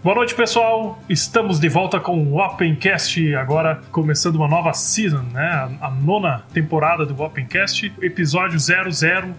Boa noite, pessoal. Estamos de volta com o Opencast, agora começando uma nova season, né? A, nona temporada do Opencast, episódio 00000.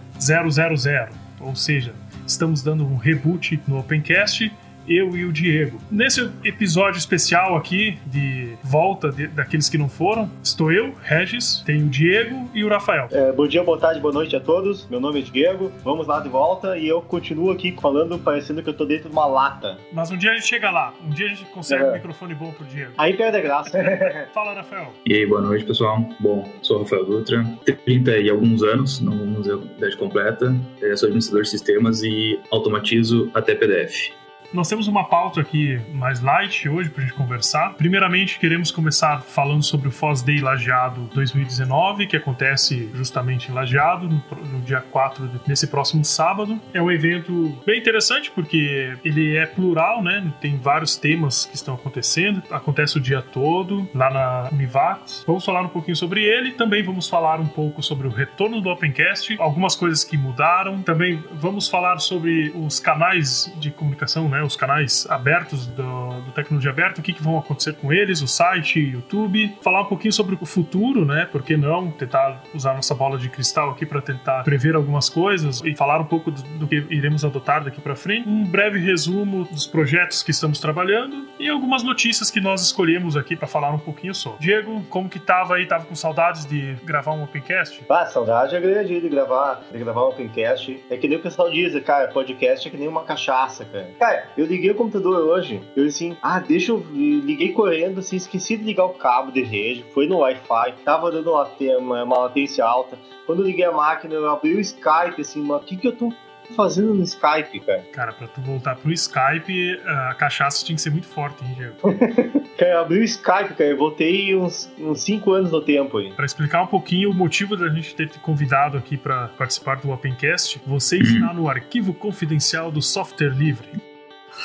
Ou seja, estamos dando um reboot no Opencast eu e o Diego. Nesse episódio especial aqui, de volta de, daqueles que não foram, estou eu, Regis, tem o Diego e o Rafael. É, bom dia, boa tarde, boa noite a todos. Meu nome é Diego, vamos lá de volta e eu continuo aqui falando, parecendo que eu tô dentro de uma lata. Mas um dia a gente chega lá, um dia a gente consegue é. um microfone bom pro Diego. Aí perde a graça. Fala, Rafael. E aí, boa noite, pessoal. Bom, sou o Rafael Dutra, 30 e alguns anos, não vamos dizer a idade completa, eu sou administrador de sistemas e automatizo até PDF. Nós temos uma pauta aqui mais light hoje para a gente conversar. Primeiramente, queremos começar falando sobre o Foz Day Lajeado 2019, que acontece justamente em Lajeado, no, no dia 4 desse próximo sábado. É um evento bem interessante porque ele é plural, né? Tem vários temas que estão acontecendo. Acontece o dia todo lá na Univax. Vamos falar um pouquinho sobre ele. Também vamos falar um pouco sobre o retorno do Opencast, algumas coisas que mudaram. Também vamos falar sobre os canais de comunicação, né? Né, os canais abertos do, do Tecnologia Aberta, o que, que vão acontecer com eles, o site, YouTube, falar um pouquinho sobre o futuro, né, por que não tentar usar nossa bola de cristal aqui para tentar prever algumas coisas e falar um pouco do, do que iremos adotar daqui para frente, um breve resumo dos projetos que estamos trabalhando e algumas notícias que nós escolhemos aqui para falar um pouquinho sobre. Diego, como que tava aí? Tava com saudades de gravar um Opencast? Ah, saudade é grande de gravar, de gravar um Opencast. É que nem o pessoal diz, cara, podcast é que nem uma cachaça, cara. Cara, eu liguei o computador hoje, eu assim, ah, deixa eu. Liguei correndo, assim, esqueci de ligar o cabo de rede, foi no Wi-Fi, tava dando uma, uma latência alta. Quando eu liguei a máquina, eu abri o Skype, assim, mas o que que eu tô fazendo no Skype, cara? Cara, pra tu voltar pro Skype, a cachaça tinha que ser muito forte, hein, Diego? cara, eu abri o Skype, cara, eu voltei uns 5 anos no tempo aí. Pra explicar um pouquinho o motivo da gente ter te convidado aqui para participar do Opencast, você está no arquivo confidencial do software livre.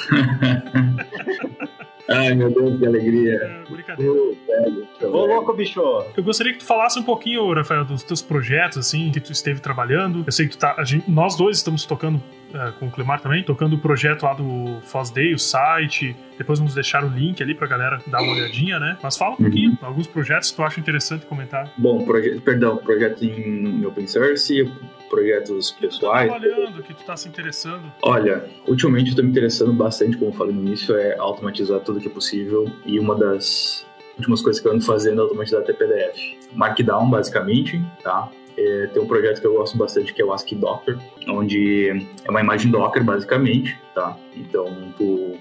Ai, meu Deus, que alegria. É, brincadeira. Ô, louco, bicho. Eu gostaria que tu falasse um pouquinho, Rafael, dos teus projetos, assim, que tu esteve trabalhando. Eu sei que tu tá. Gente, nós dois estamos tocando é, com o Clemar também, tocando o projeto lá do Foz Day, o site. Depois vamos deixar o link ali pra galera dar uma olhadinha, né? Mas fala um pouquinho, uhum. alguns projetos que tu acha interessante comentar. Bom, proje perdão, projeto em open source, projetos pessoais. Que tu tá trabalhando, que tu tá se interessando? Olha, ultimamente eu tô me interessando bastante, como eu falei no início, é automatizar tudo que é possível. E uma das últimas coisas que eu ando fazendo é automatizar até PDF. Markdown, basicamente, tá? É, tem um projeto que eu gosto bastante que é o ASCII Docker, onde é uma imagem Docker, basicamente, tá? Então, tu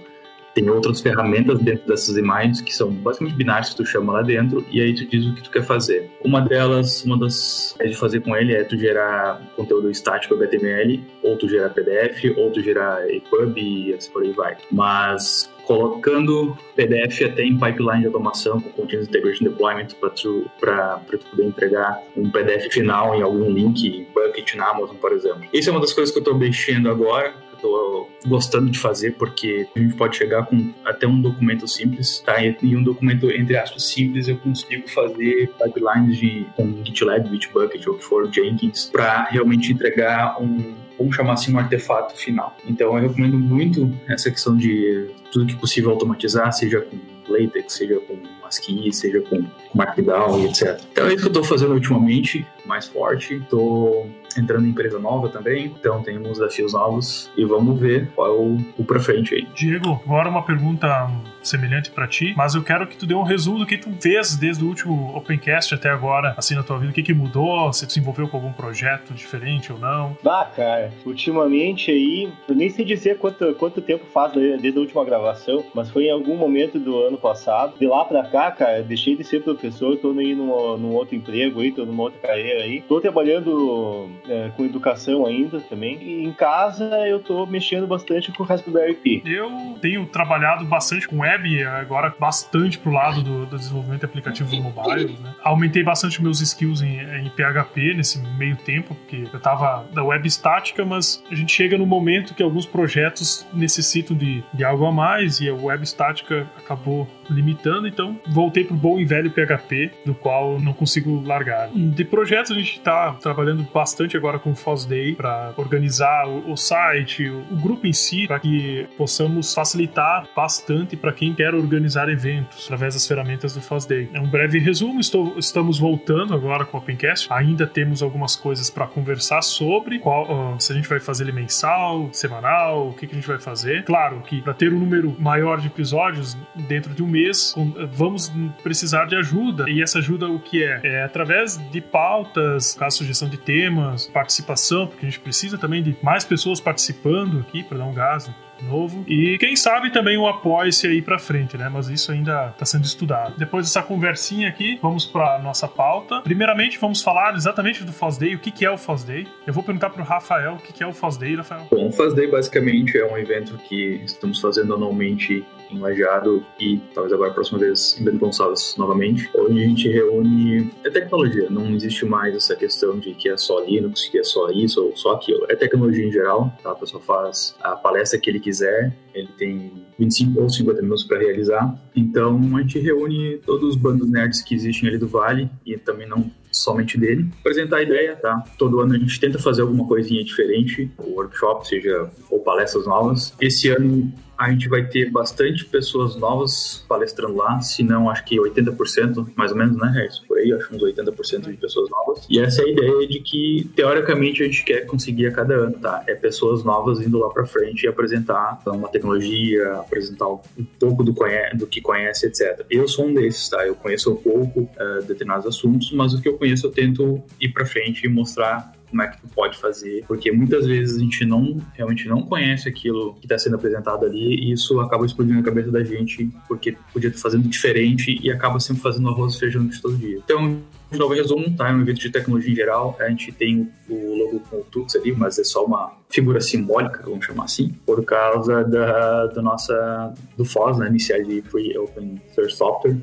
tem outras ferramentas dentro dessas imagens que são basicamente binários que tu chama lá dentro e aí tu diz o que tu quer fazer. Uma delas, uma das é de fazer com ele é tu gerar conteúdo estático HTML, ou tu gerar PDF, ou tu gerar EPUB e assim por aí vai. Mas colocando PDF até em pipeline de automação com Continuous Integration Deployment para tu, tu poder entregar um PDF final em algum link, bucket na Amazon, por exemplo. Isso é uma das coisas que eu estou mexendo agora tô gostando de fazer, porque a gente pode chegar com até um documento simples, tá? E um documento, entre aspas, simples, eu consigo fazer pipelines de, com GitLab, Bitbucket ou que for, Jenkins, para realmente entregar um, vamos chamar assim, um artefato final. Então eu recomendo muito essa questão de tudo que possível automatizar, seja com LaTeX, seja com ASCII, seja com Markdown etc. Então é isso que eu estou fazendo ultimamente, mais forte. Estou entrando em empresa nova também, então tem uns desafios novos e vamos ver qual é o, o pra frente aí. Diego, agora uma pergunta semelhante para ti, mas eu quero que tu dê um resumo do que tu fez desde o último Opencast até agora, assim, na tua vida, o que que mudou, se tu se envolveu com algum projeto diferente ou não. Ah, cara, ultimamente aí, eu nem sei dizer quanto, quanto tempo faz desde a última gravação, mas foi em algum momento do ano passado. De lá pra cá, cara, deixei de ser professor, tô indo num, num outro emprego aí, tô numa outra carreira aí. Tô trabalhando é, com educação ainda também. E em casa eu tô mexendo bastante com o Raspberry Pi. Eu tenho trabalhado bastante com web, agora bastante pro lado do, do desenvolvimento de aplicativos mobile. Né? Aumentei bastante meus skills em, em, PHP nesse meio tempo, porque eu tava da web estática, mas a gente chega no momento que alguns projetos necessitam de, de algo a mais e a web estática acabou limitando, então voltei pro bom e velho PHP, do qual não consigo largar. De projetos a gente está trabalhando bastante agora com o FOSDay para organizar o, o site, o, o, grupo em si, para que possamos facilitar bastante para quem quer organizar eventos através das ferramentas do FOSDay. É um breve resumo, estou, estamos voltando agora com o Opencast, ainda temos algumas coisas para conversar sobre qual, uh, se a gente vai fazer ele mensal, semanal, o que, que a gente vai fazer. Claro que para ter um número maior de episódios dentro de um mês, vamos precisar de ajuda. E essa ajuda o que é? É através de pautas, caso sugestão de temas, participação, porque a gente precisa também de mais pessoas participando aqui para dar um gás novo. E quem sabe também o apoie-se aí pra frente, né? Mas isso ainda tá sendo estudado. Depois dessa conversinha aqui, vamos pra nossa pauta. Primeiramente, vamos falar exatamente do FOSDAY, o que, que é o FOSDAY. Eu vou perguntar pro Rafael o que, que é o FOSDAY, Rafael. Bom, o FOSDAY basicamente é um evento que estamos fazendo anualmente em Lajeado e talvez agora a próxima vez em Bento Gonçalves novamente, onde a gente reúne é tecnologia, não existe mais essa questão de que é só Linux, que é só isso ou só aquilo, é tecnologia em geral, tá? A pessoa faz a palestra que ele quiser, ele tem 25 ou 50 minutos para realizar, então a gente reúne todos os bandos nerds que existem ali do Vale e também não somente dele, apresentar a ideia, tá? Todo ano a gente tenta fazer alguma coisinha diferente, workshop, seja ou palestras novas. Esse ano a gente vai ter bastante pessoas novas palestrando lá, se não acho que 80%, mais ou menos, né, Harris? Por aí, acho uns 80% de pessoas novas. E essa é a ideia de que, teoricamente, a gente quer conseguir a cada ano, tá? É pessoas novas indo lá para frente e apresentar uma tecnologia, apresentar um pouco do, do que conhece, etc. Eu sou um desses, tá? Eu conheço um pouco uh, determinados assuntos, mas o que eu conheço eu tento ir para frente e mostrar como é que tu pode fazer, porque muitas vezes a gente não realmente não conhece aquilo que está sendo apresentado ali e isso acaba explodindo na cabeça da gente porque podia estar fazendo diferente e acaba sempre fazendo arroz e feijão de todo dia. Então, de novo, resumo, tá? É um evento de tecnologia em geral. A gente tem o logo com o Tux ali, mas é só uma figura simbólica, vamos chamar assim, por causa da, da nossa, do FOSS, né? De Free Open Source Software.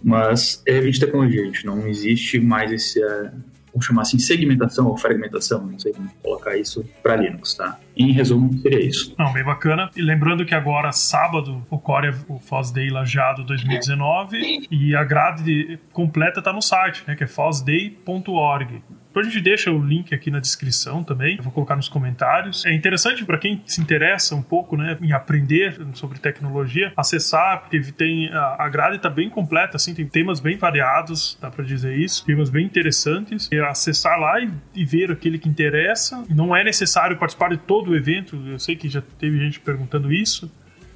Mas é evento de tecnologia, gente. Não existe mais esse, vamos chamar assim, segmentação ou fragmentação, não sei como colocar isso para Linux, tá? Em resumo, seria isso. Não, bem bacana. E lembrando que agora, sábado, ocorre o FOSDay Lajeado 2019 e a grade completa está no site, né, que é fosday.org. Depois a gente deixa o link aqui na descrição também, eu vou colocar nos comentários. É interessante para quem se interessa um pouco né, em aprender sobre tecnologia, acessar, porque tem a, a grade está bem completa, assim, tem temas bem variados, dá para dizer isso, temas bem interessantes. Acessar lá e, e ver aquele que interessa. Não é necessário participar de todo o evento, eu sei que já teve gente perguntando isso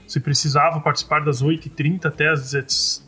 se precisava participar das 8h30 até as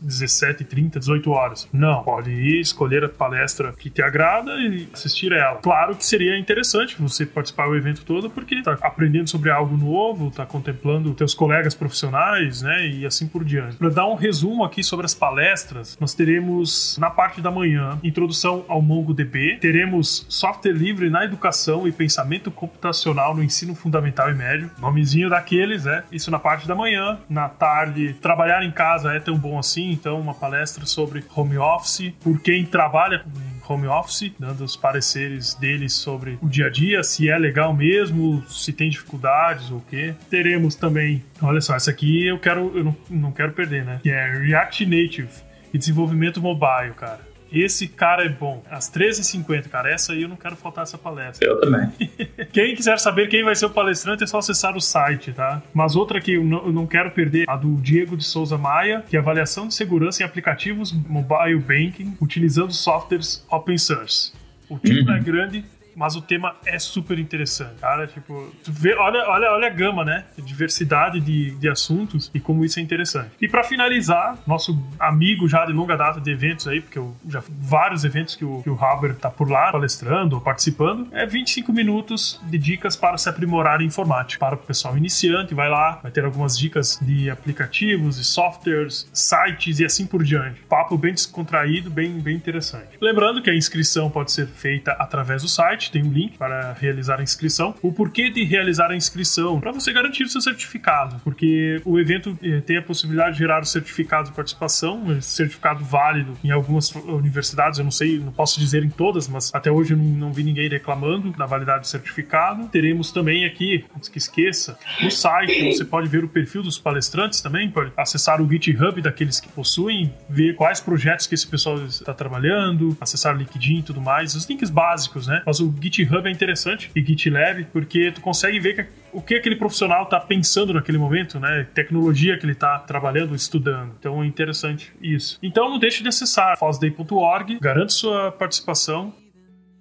17h30, 18 horas. Não, pode ir escolher a palestra que te agrada e assistir ela. Claro que seria interessante você participar do evento todo, porque está aprendendo sobre algo novo, está contemplando teus colegas profissionais, né, e assim por diante. Para dar um resumo aqui sobre as palestras, nós teremos na parte da manhã introdução ao MongoDB, teremos software livre na educação e pensamento computacional no ensino fundamental e médio, nomezinho daqueles, né? Isso na parte da manhã manhã, na tarde, trabalhar em casa é tão bom assim, então uma palestra sobre home office, por quem trabalha com home office, dando os pareceres deles sobre o dia a dia, se é legal mesmo, se tem dificuldades ou o quê. Teremos também, olha só, essa aqui eu quero, eu não, não quero perder, né? Que é React Native e desenvolvimento mobile, cara. Esse cara é bom. Às 13h50, cara. Essa aí eu não quero faltar essa palestra. Eu também. quem quiser saber quem vai ser o palestrante é só acessar o site, tá? Mas outra que eu não, eu não quero perder, a do Diego de Souza Maia, que é avaliação de segurança em aplicativos mobile banking utilizando softwares open source. O título uhum. é grande, mas o tema é super interessante, cara. Tipo, vê, olha, olha, olha a gama, né? A diversidade de, de assuntos e como isso é interessante. E para finalizar, nosso amigo já de longa data de eventos aí, porque eu já vários eventos que o, que o Haber tá por lá palestrando ou participando, é 25 minutos de dicas para se aprimorar em informática. Para o pessoal iniciante, vai lá, vai ter algumas dicas de aplicativos, de softwares, sites e assim por diante. Papo bem descontraído, bem, bem interessante. Lembrando que a inscrição pode ser feita através do site tem um link para realizar a inscrição. O porquê de realizar a inscrição? Para você garantir o seu certificado, porque o evento eh, tem a possibilidade de gerar o certificado de participação, certificado válido em algumas universidades, eu não sei, não posso dizer em todas, mas até hoje eu não, não vi ninguém reclamando da validade do certificado. Teremos também aqui, antes que esqueça, no site você pode ver o perfil dos palestrantes também, pode acessar o GitHub daqueles que possuem, ver quais projetos que esse pessoal está trabalhando, acessar o LinkedIn e tudo mais, os links básicos, né? Mas o GitHub é interessante e GitLab porque tu consegue ver que, o que aquele profissional está pensando naquele momento, né? Tecnologia que ele está trabalhando, estudando. Então é interessante isso. Então não deixe de acessar fosday.org, garante sua participação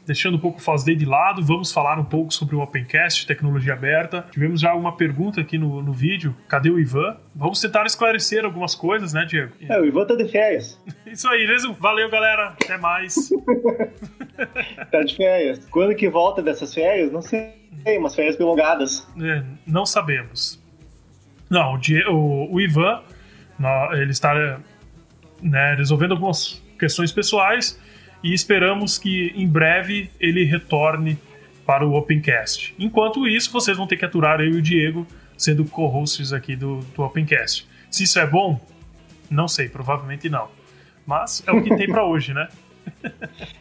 deixando um pouco o FazDay de lado, vamos falar um pouco sobre o Opencast, tecnologia aberta. Tivemos já uma pergunta aqui no, no vídeo. Cadê o Ivan? Vamos tentar esclarecer algumas coisas, né, Diego? É, o Ivan tá de férias. Isso aí, mesmo. Valeu, galera. Até mais. tá de férias. Quando que volta dessas férias? Não sei. Umas férias prolongadas. É, não sabemos. Não, o, o, o Ivan, ele está né, resolvendo algumas questões pessoais e esperamos que em breve ele retorne para o Opencast. Enquanto isso, vocês vão ter que aturar eu e o Diego sendo co-hosts aqui do, do Opencast. Se isso é bom, não sei, provavelmente não. Mas é o que tem para hoje, né?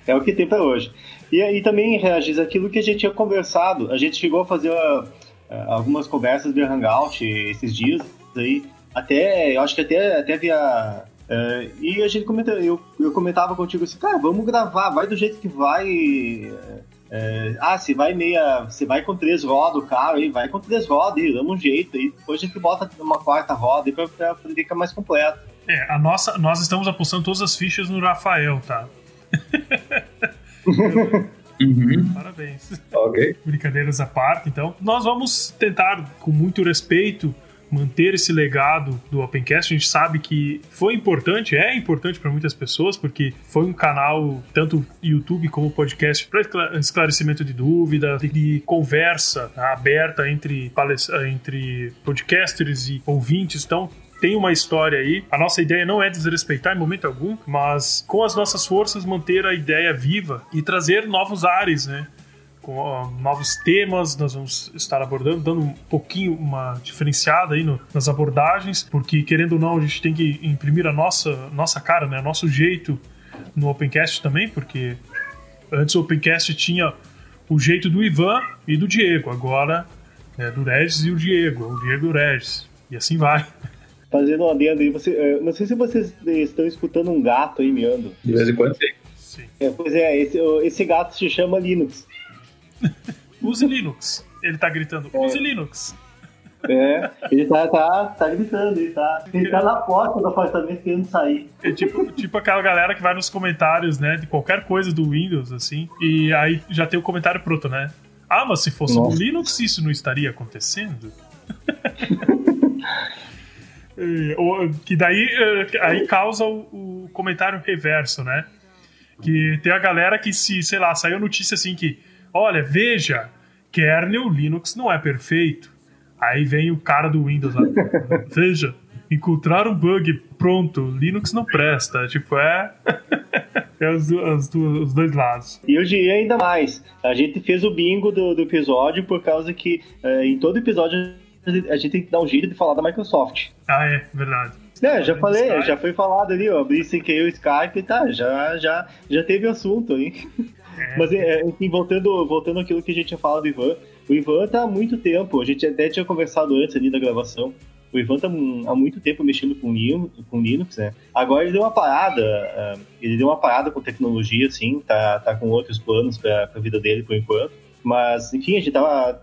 É o que tem para hoje. E aí também reagir aquilo que a gente tinha conversado. A gente chegou a fazer uh, algumas conversas de Hangout esses dias aí. Até, eu acho que até, até via é, e a gente comenta, eu, eu comentava contigo assim, cara, vamos gravar, vai do jeito que vai. É, ah, se vai meia. Se vai com três rodas o carro aí, vai com três rodas aí, damos um jeito. aí depois a gente bota uma quarta roda aí pra, pra ficar mais completo. É, a nossa, nós estamos apostando todas as fichas no Rafael, tá? Uhum. Parabéns. Ok. Brincadeiras à parte, então. Nós vamos tentar, com muito respeito, manter esse legado do Opencast. A gente sabe que foi importante, é importante para muitas pessoas, porque foi um canal, tanto YouTube como podcast, para esclarecimento de dúvidas, de conversa aberta entre, entre podcasters e ouvintes. Então, tem uma história aí. A nossa ideia não é desrespeitar em momento algum, mas com as nossas forças manter a ideia viva e trazer novos ares, né? com novos temas, nós vamos estar abordando, dando um pouquinho uma diferenciada aí no, nas abordagens, porque querendo ou não, a gente tem que imprimir a nossa, nossa cara, né, nosso jeito no Opencast também, porque antes o Opencast tinha o jeito do Ivan e do Diego, agora é do Regis e o Diego, o Diego e o Regis, e assim vai. Fazendo um adendo aí, você, eh, não sei se vocês estão escutando um gato aí miando. De vez em quando sim. sim. É, pois é, esse, esse gato se chama Linux. Use Linux. Ele tá gritando, é. use Linux. É, ele tá, tá, tá gritando, ele tá, ele tá na porta do apartamento querendo sair. É tipo, tipo aquela galera que vai nos comentários, né, de qualquer coisa do Windows, assim, e aí já tem o comentário pronto, né? Ah, mas se fosse Nossa. no Linux isso não estaria acontecendo? que daí aí causa o, o comentário reverso, né? Que tem a galera que se, sei lá, saiu notícia assim que olha, veja, kernel Linux não é perfeito. Aí vem o cara do Windows lá, veja, encontrar um bug, pronto, Linux não presta. Tipo, é. é os, os, os, dois lados. E eu diria ainda mais: a gente fez o bingo do, do episódio por causa que é, em todo episódio a gente tem que dar um jeito de falar da Microsoft. Ah, é, verdade. É, já falei, já foi falado ali, ó. Abri que o Skype, tá, já, já, já teve assunto aí. É. Mas, é, enfim, voltando, voltando àquilo que a gente tinha falado do Ivan, o Ivan tá há muito tempo, a gente até tinha conversado antes ali da gravação, o Ivan tá há muito tempo mexendo com Linux, com Linux, né? Agora ele deu uma parada, uh, ele deu uma parada com tecnologia, assim, tá, tá com outros planos para a vida dele por enquanto. Mas, enfim, a gente tava.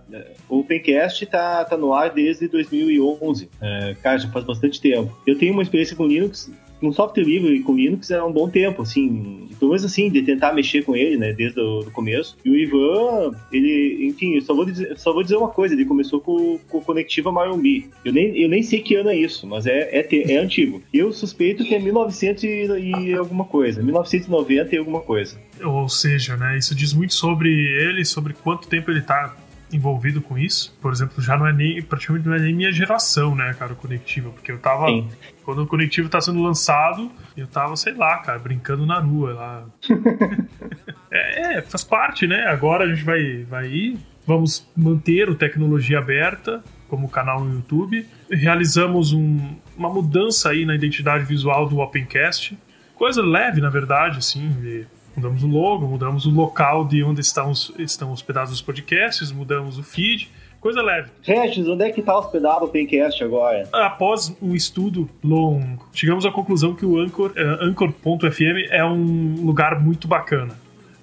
O Opencast tá, tá no ar desde 2011. É, cara, já faz bastante tempo. Eu tenho uma experiência com Linux um software livre com Linux é um bom tempo, assim, pelo menos assim, de tentar mexer com ele, né, desde o começo. E o Ivan, ele, enfim, eu só vou dizer, só vou dizer uma coisa, ele começou com, com Conectiva Marumbi. Eu nem, eu nem sei que ano é isso, mas é, é, é antigo. Eu suspeito que é 1900 e, e alguma coisa, 1990 e alguma coisa. Ou seja, né, isso diz muito sobre ele, sobre quanto tempo ele tá envolvido com isso. Por exemplo, já não é nem praticamente não é nem minha geração, né, cara, o Conectivo, porque eu tava Sim. quando o Conectivo tá sendo lançado, eu tava, sei lá, cara, brincando na rua lá. é, É, faz parte, né? Agora a gente vai, vai ir. Vamos manter o Tecnologia Aberta como canal no YouTube. Realizamos um, uma mudança aí na identidade visual do Opencast. Coisa leve, na verdade, assim. Mudamos o logo, mudamos o local de onde estão, estão hospedados os podcasts, mudamos o feed coisa leve. Regis, onde é que está hospedado o Pencast agora? Após um estudo longo, chegamos à conclusão que o Anchor, uh, Anchor.fm é um lugar muito bacana.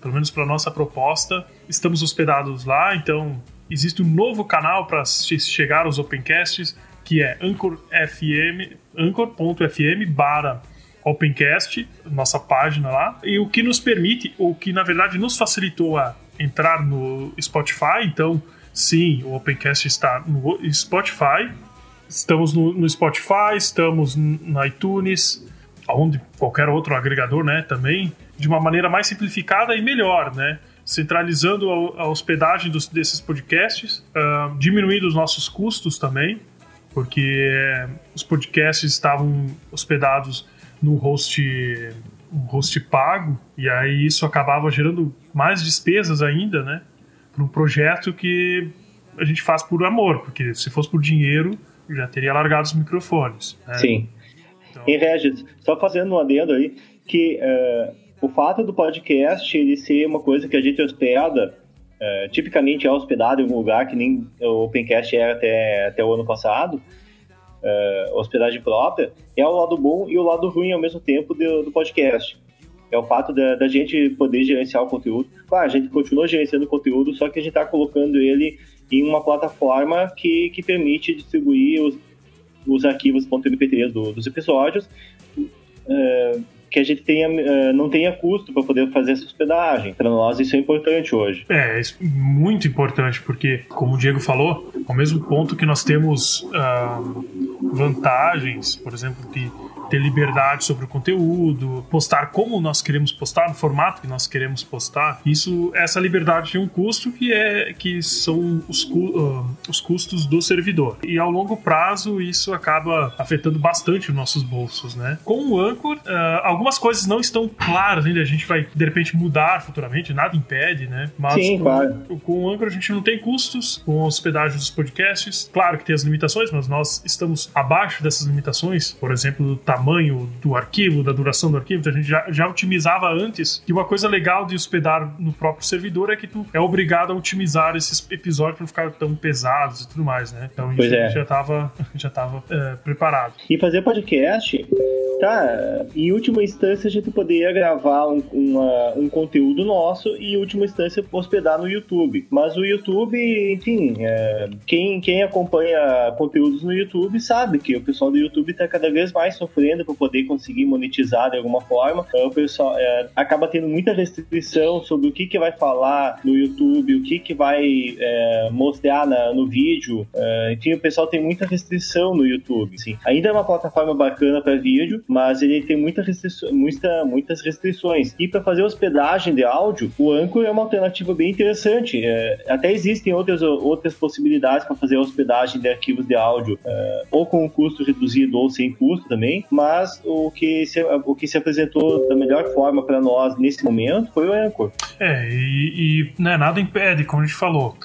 Pelo menos para nossa proposta, estamos hospedados lá, então existe um novo canal para chegar aos Opencasts, que é Anchor.fm Anchor.fm barra Opencast, nossa página lá, e o que nos permite, ou que na verdade nos facilitou a entrar no Spotify, então Sim, o Opencast está no Spotify. Estamos no, no Spotify, estamos no iTunes, onde qualquer outro agregador, né, também, de uma maneira mais simplificada e melhor, né? Centralizando a, a hospedagem dos, desses podcasts, uh, diminuindo os nossos custos também, porque eh, os podcasts estavam hospedados no host um host pago, e aí isso acabava gerando mais despesas ainda, né? para um projeto que a gente faz por amor, porque se fosse por dinheiro, já teria largado os microfones. Né? Sim. Então... E Regis, só fazendo um adendo aí, que uh, o fato do podcast ele ser uma coisa que a gente hospeda, uh, tipicamente é hospedado em algum lugar que nem o Opencast era até, até o ano passado, uh, hospedagem própria, é o lado bom e o lado ruim ao mesmo tempo do, do podcast é o fato da, da, gente poder gerenciar o conteúdo. Claro, a gente continua gerenciando o conteúdo, só que a gente está colocando ele em uma plataforma que, que permite distribuir os, os arquivos .mp3 do, dos episódios, uh, que a gente tenha, uh, não tenha custo para poder fazer essa hospedagem. Para nós isso é importante hoje. É, é muito importante, porque, como o Diego falou, ao mesmo ponto que nós temos uh, vantagens, por exemplo, de ter liberdade sobre o conteúdo, postar como nós queremos postar, no formato que nós queremos postar. Isso, essa liberdade tem um custo que é que são os, uh, os custos do servidor. E ao longo prazo isso acaba afetando bastante os nossos bolsos, né? Com o Anchor, uh, algumas coisas não estão claras ainda. A gente vai de repente mudar futuramente, nada impede, né? Mas Sim, com, claro. com o Anchor a gente não tem custos com a hospedagem dos podcasts. Claro que tem as limitações, mas nós estamos abaixo dessas limitações. Por exemplo, do tamanho tamanho do arquivo, da duração do arquivo, então a gente já, já otimizava antes. E uma coisa legal de hospedar no próprio servidor é que tu é obrigado a otimizar esses episódios para não ficar tão pesados e tudo mais, né? Então isso é. já estava já tava, é, preparado. E fazer podcast, tá? Em última instância, a gente poderia gravar um, uma, um conteúdo nosso e, em última instância, hospedar no YouTube. Mas o YouTube, enfim, é, quem, quem acompanha conteúdos no YouTube sabe que o pessoal do YouTube está cada vez mais sofrendo para poder conseguir monetizar de alguma forma. Então, o pessoal é, acaba tendo muita restrição sobre o que, que vai falar no YouTube, o que, que vai é, mostrar na, no vídeo. É, enfim, o pessoal tem muita restrição no YouTube. Assim. Ainda é uma plataforma bacana para vídeo, mas ele tem muita restrição, muita, muitas restrições. E para fazer hospedagem de áudio, o Anchor é uma alternativa bem interessante. É, até existem outras, outras possibilidades para fazer hospedagem de arquivos de áudio, é, ou com um custo reduzido ou sem custo também, mas o que se, o que se apresentou da melhor forma para nós nesse momento foi o Anchor. É, e, e né, nada impede, como a gente falou,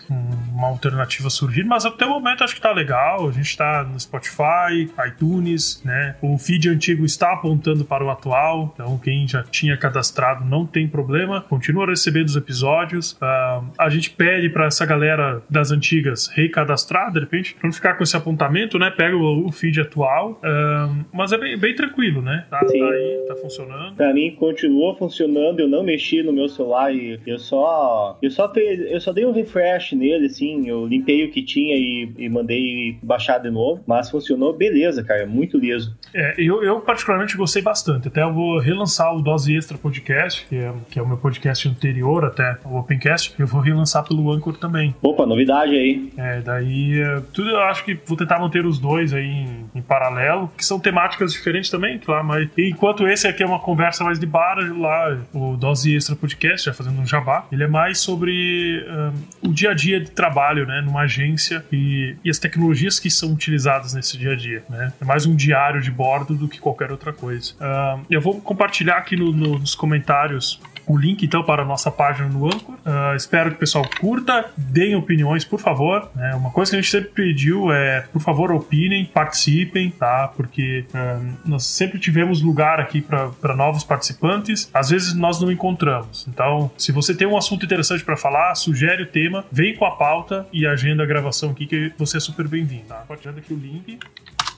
uma alternativa surgir, mas até o momento acho que tá legal. A gente está no Spotify, iTunes, né? O feed antigo está apontando para o atual, então quem já tinha cadastrado não tem problema, continua recebendo os episódios. Uh, a gente pede para essa galera das antigas recadastrar, de repente, para não ficar com esse apontamento, né? Pega o, o feed atual, uh, mas é bem, bem tranquilo, né? Tá, tá, aí, tá funcionando. Pra mim continua funcionando, eu não mexi no meu celular e eu só. Eu só, eu só dei um refresh nele, assim, eu limpei o que tinha e, e mandei baixar de novo, mas funcionou beleza, cara, muito liso. É, eu, eu particularmente gostei bastante. Até eu vou relançar o Dose Extra Podcast, que é, que é o meu podcast anterior até o Opencast, eu vou relançar pelo Anchor também. Opa, novidade aí. É, daí é, tudo eu acho que vou tentar manter os dois aí em, em paralelo, que são temáticas diferentes diferente também, claro, mas enquanto esse aqui é uma conversa mais de bar, lá o Dose Extra Podcast, já fazendo um jabá, ele é mais sobre um, o dia a dia de trabalho trabalho, né, numa agência e, e as tecnologias que são utilizadas nesse dia a dia, né? É mais um diário de bordo do que qualquer outra coisa. Uh, eu vou compartilhar aqui no, no, nos comentários o link então para a nossa página no Anchor. Uh, espero que o pessoal curta, deem opiniões, por favor. É, uma coisa que a gente sempre pediu é, por favor, opinem, participem, tá? Porque uh, nós sempre tivemos lugar aqui para novos participantes. Às vezes nós não encontramos. Então, se você tem um assunto interessante para falar, sugere o tema, vem com a pauta e agenda a gravação aqui que você é super bem-vindo. Tá? Compartilhando aqui o link.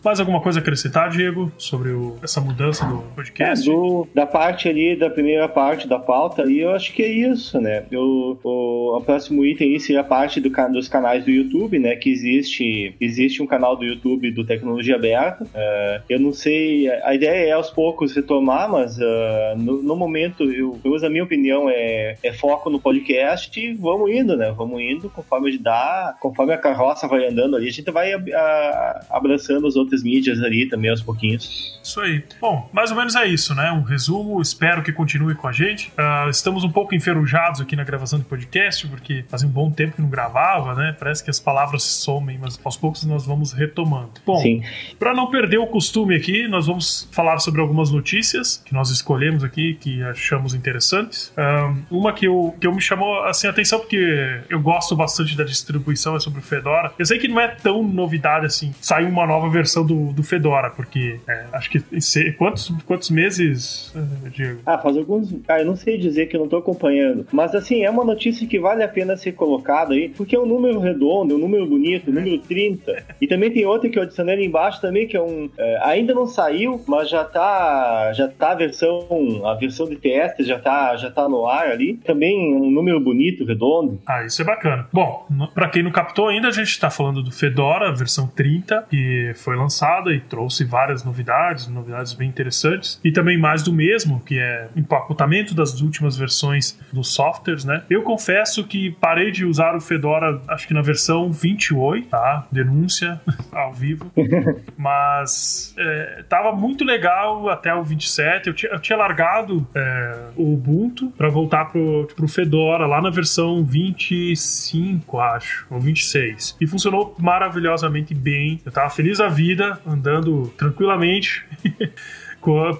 Mais alguma coisa a acrescentar, Diego, sobre o, essa mudança do podcast? É, do, da parte ali, da primeira parte da pauta ali, eu acho que é isso, né? Eu, o, o próximo item aí seria a parte do, dos canais do YouTube, né? Que existe, existe um canal do YouTube do Tecnologia Aberta. Uh, eu não sei, a ideia é aos poucos retomar, mas uh, no, no, momento, eu, eu, a minha opinião, é, é foco no podcast e vamos indo, né? Vamos indo conforme dá, conforme a carroça vai andando ali, a gente vai a, a, abraçando os outros outras mídias ali também aos pouquinhos. Isso aí. Bom, mais ou menos é isso, né? Um resumo. Espero que continue com a gente. Uh, estamos um pouco enferrujados aqui na gravação do podcast, porque fazia um bom tempo que não gravava, né? Parece que as palavras se somem, mas aos poucos nós vamos retomando. Bom, para não perder o costume aqui, nós vamos falar sobre algumas notícias que nós escolhemos aqui, que achamos interessantes. Uh, uma que eu, que eu me chamou assim, a atenção, porque eu gosto bastante da distribuição, é sobre o Fedora. Eu sei que não é tão novidade assim, saiu uma nova versão do, do Fedora, porque é, acho que quantos, quantos meses, eh, Diego? Ah, faz alguns. Ah, eu não sei dizer que eu não tô acompanhando. Mas assim, é uma notícia que vale a pena ser colocada aí, porque é um número redondo, é um número bonito, um número 30. E também tem outra que eu adicionei ali embaixo também, que é um. É, ainda não saiu, mas já tá. Já tá a versão. A versão de testes já tá, já tá no ar ali. Também um número bonito, redondo. Ah, isso é bacana. Bom, para quem não captou ainda, a gente tá falando do Fedora, versão 30, que foi lançado lançada e trouxe várias novidades, novidades bem interessantes, e também mais do mesmo, que é empacotamento das últimas versões dos softwares, né? Eu confesso que parei de usar o Fedora, acho que na versão 28, tá? Denúncia ao vivo. Mas é, tava muito legal até o 27. Eu tinha, eu tinha largado é, o Ubuntu para voltar pro, pro Fedora lá na versão 25, acho, ou 26. E funcionou maravilhosamente bem. Eu tava feliz da vida vida, andando tranquilamente.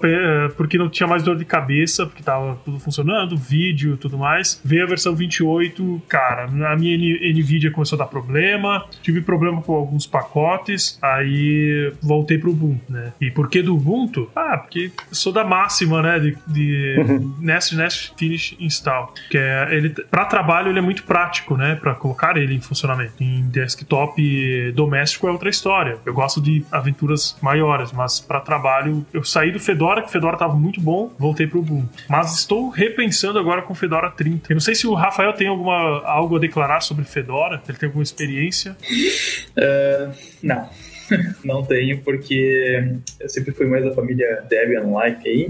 É, porque não tinha mais dor de cabeça, porque tava tudo funcionando, vídeo tudo mais. Veio a versão 28, cara, a minha NVIDIA começou a dar problema, tive problema com alguns pacotes, aí voltei pro Ubuntu, né? E por que do Ubuntu? Ah, porque sou da máxima, né, de, de Nest Nest Finish Install, que é ele para trabalho ele é muito prático, né, para colocar ele em funcionamento. Em desktop doméstico é outra história. Eu gosto de aventuras maiores, mas para trabalho eu saí saí do Fedora, que o Fedora tava muito bom, voltei pro Ubuntu. Mas estou repensando agora com o Fedora 30. Eu não sei se o Rafael tem alguma, algo a declarar sobre Fedora, ele tem alguma experiência. Uh, não. não tenho, porque eu sempre fui mais da família Debian-like aí.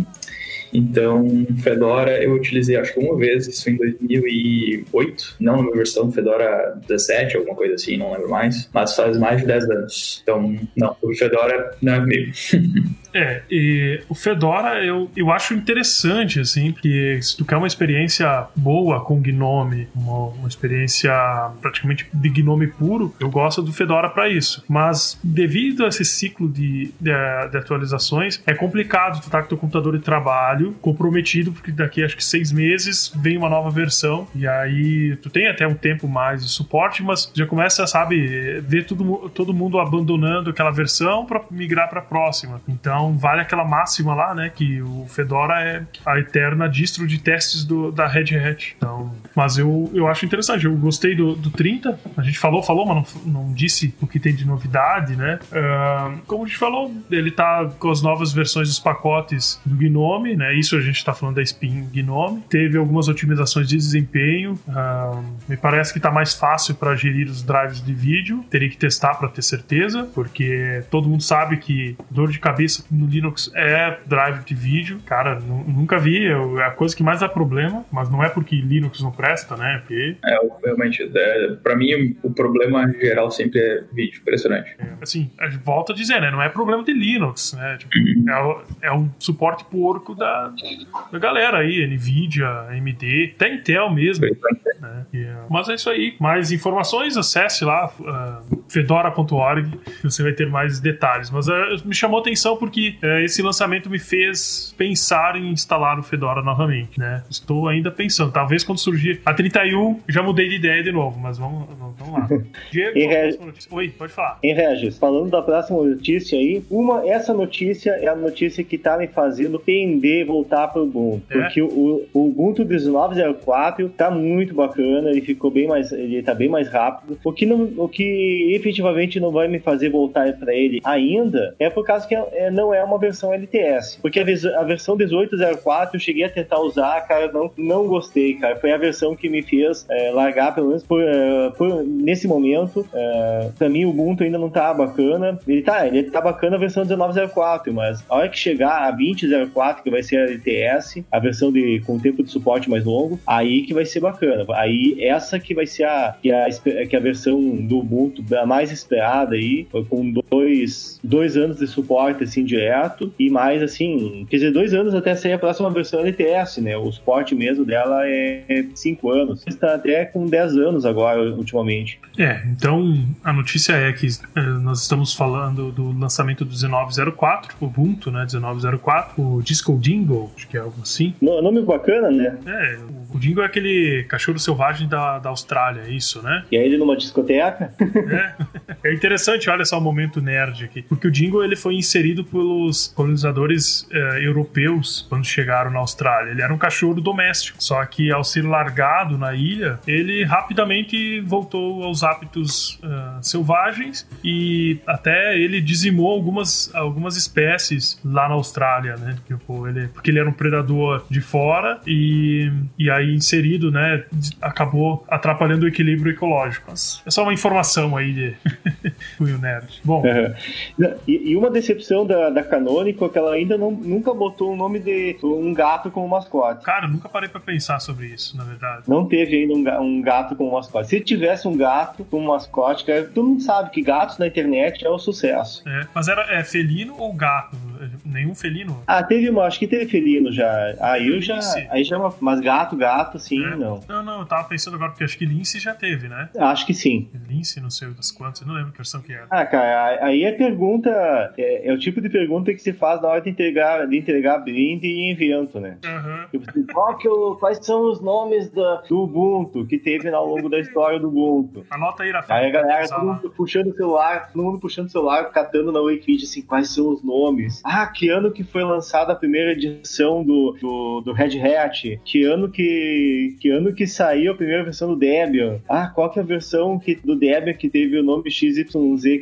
Então, Fedora eu utilizei acho que uma vez, isso em 2008, não minha versão Fedora 17, alguma coisa assim, não lembro mais, mas faz mais de 10 anos. Então, não, o Fedora não é comigo. É, e o Fedora eu, eu acho interessante, assim, porque se tu quer uma experiência boa com Gnome, uma, uma experiência praticamente de Gnome puro, eu gosto do Fedora para isso. Mas devido a esse ciclo de, de, de, atualizações, é complicado tu tá com teu computador de trabalho comprometido, porque daqui acho que seis meses vem uma nova versão, e aí tu tem até um tempo mais de suporte, mas já começa, sabe, ver tudo, todo mundo abandonando aquela versão para migrar para próxima. Então, então vale aquela máxima lá, né? Que o Fedora é a eterna distro de testes do, da Red Hat. Então, mas eu, eu acho interessante. Eu gostei do, do 30. A gente falou, falou, mas não, não disse o que tem de novidade, né? Uh, como a gente falou, ele tá com as novas versões dos pacotes do Gnome, né? Isso a gente tá falando da Spin Gnome. Teve algumas otimizações de desempenho. Uh, me parece que tá mais fácil para gerir os drives de vídeo. Teria que testar para ter certeza, porque todo mundo sabe que dor de cabeça no Linux é drive de vídeo. Cara, nunca vi, é a coisa que mais dá problema, mas não é porque Linux não presta, né? Porque... É, realmente, é, pra mim o problema geral sempre é vídeo, impressionante. É, assim, volta a dizer, né? Não é problema de Linux, né? Tipo, uhum. é, é o suporte porco da, da galera aí, NVIDIA, AMD, até Intel mesmo. Né? Yeah. Mas é isso aí. Mais informações, acesse lá uh, fedora.org, você vai ter mais detalhes. Mas uh, me chamou atenção porque uh, esse lançamento me fez pensar em instalar o Fedora novamente, né? Estou ainda pensando. Talvez quando surgir a 31, já mudei de ideia de novo, mas vamos, vamos lá. Diego, Re... Oi, pode falar. Em Regis, falando da próxima notícia aí, uma, essa notícia é a notícia que tá me fazendo pender voltar para o Ubuntu. É? Porque o, o Ubuntu 19.04 tá muito bacana, ele ficou bem mais, ele tá bem mais rápido. O que, não, o que efetivamente não vai me fazer voltar para ele ainda é por causa que é, é não é uma versão LTS. Porque a, versão 18.04 eu cheguei a tentar usar, cara, não, não gostei, cara. Foi a versão que me fez é, largar, pelo menos por, é, por nesse momento. É, pra mim, o Ubuntu ainda não tá bacana. Ele tá, ele tá bacana a versão 19.04, mas a hora que chegar a 20.04, que vai ser a LTS, a versão de, com tempo de suporte mais longo, aí que vai ser bacana. Aí essa que vai ser a, que a, que a versão do Ubuntu a mais esperada aí, com dois, dois anos de suporte assim direto e mais assim, quer dizer, dois anos até sair a próxima versão LTS, né? O suporte mesmo dela é cinco anos. Está até com 10 anos agora, ultimamente. É, então a notícia é que é, nós estamos falando do lançamento do 1904, Ubuntu, né? 1904, o Disco Dingo, acho que é algo assim. Nome bacana, né? É, o Dingo é aquele cachorro selvagem da, da Austrália, é isso, né? E aí ele numa discoteca? É. é interessante, olha só o momento nerd aqui. Porque o Dingo ele foi inserido pelos colonizadores é, europeus quando chegaram na Austrália. Ele era um cachorro doméstico, só que ao ser largado na ilha, ele rapidamente voltou aos hábitos uh, selvagens e até ele dizimou algumas, algumas espécies lá na Austrália, né? Tipo, ele, porque ele era um predador de fora e, e aí inserido, né? Acabou atrapalhando o equilíbrio ecológico. Mas é só uma informação aí de Will Nerd. Bom. É. E, e, uma decepção da, da Canonical é que ela ainda não, nunca botou o nome de um gato como mascote. Cara, nunca parei para pensar sobre isso, na verdade. Não teve ainda um, um gato como mascote. Se tivesse um gato como mascote, cara, todo mundo sabe que gatos na internet é o um sucesso. É, mas era é, felino ou gato? Nenhum felino? Ah, teve uma, acho que teve felino já. Aí eu já. Aí já é uma, mas gato, gato, sim, é. não. Não, não, eu tava pensando agora, porque acho que Lince já teve, né? Acho que sim. Lince, não sei das quantas, eu não lembro que versão que era. Ah, cara, aí é pergunta. É, é, o tipo de pergunta que se faz na hora de entregar, de entregar brinde em evento, né? Uhum. Tipo, assim, qual que eu, quais são os nomes da, do Ubuntu que teve ao longo da história do Ubuntu? Anota aí, Rafael. Aí a galera, todo mundo puxando o celular, todo mundo puxando o celular, catando na Wikipedia, assim, quais são os nomes. Ah, que ano que foi lançada a primeira edição do, do, do Red Hat? Que ano que, que ano que saiu a primeira versão do Debian? Ah, qual que é a versão que, do Debian que teve o nome XYZ?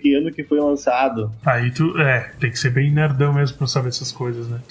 Que ano que foi lançado? Aí tu, é, tem que ser bem nerdão mesmo pra saber essas coisas, né?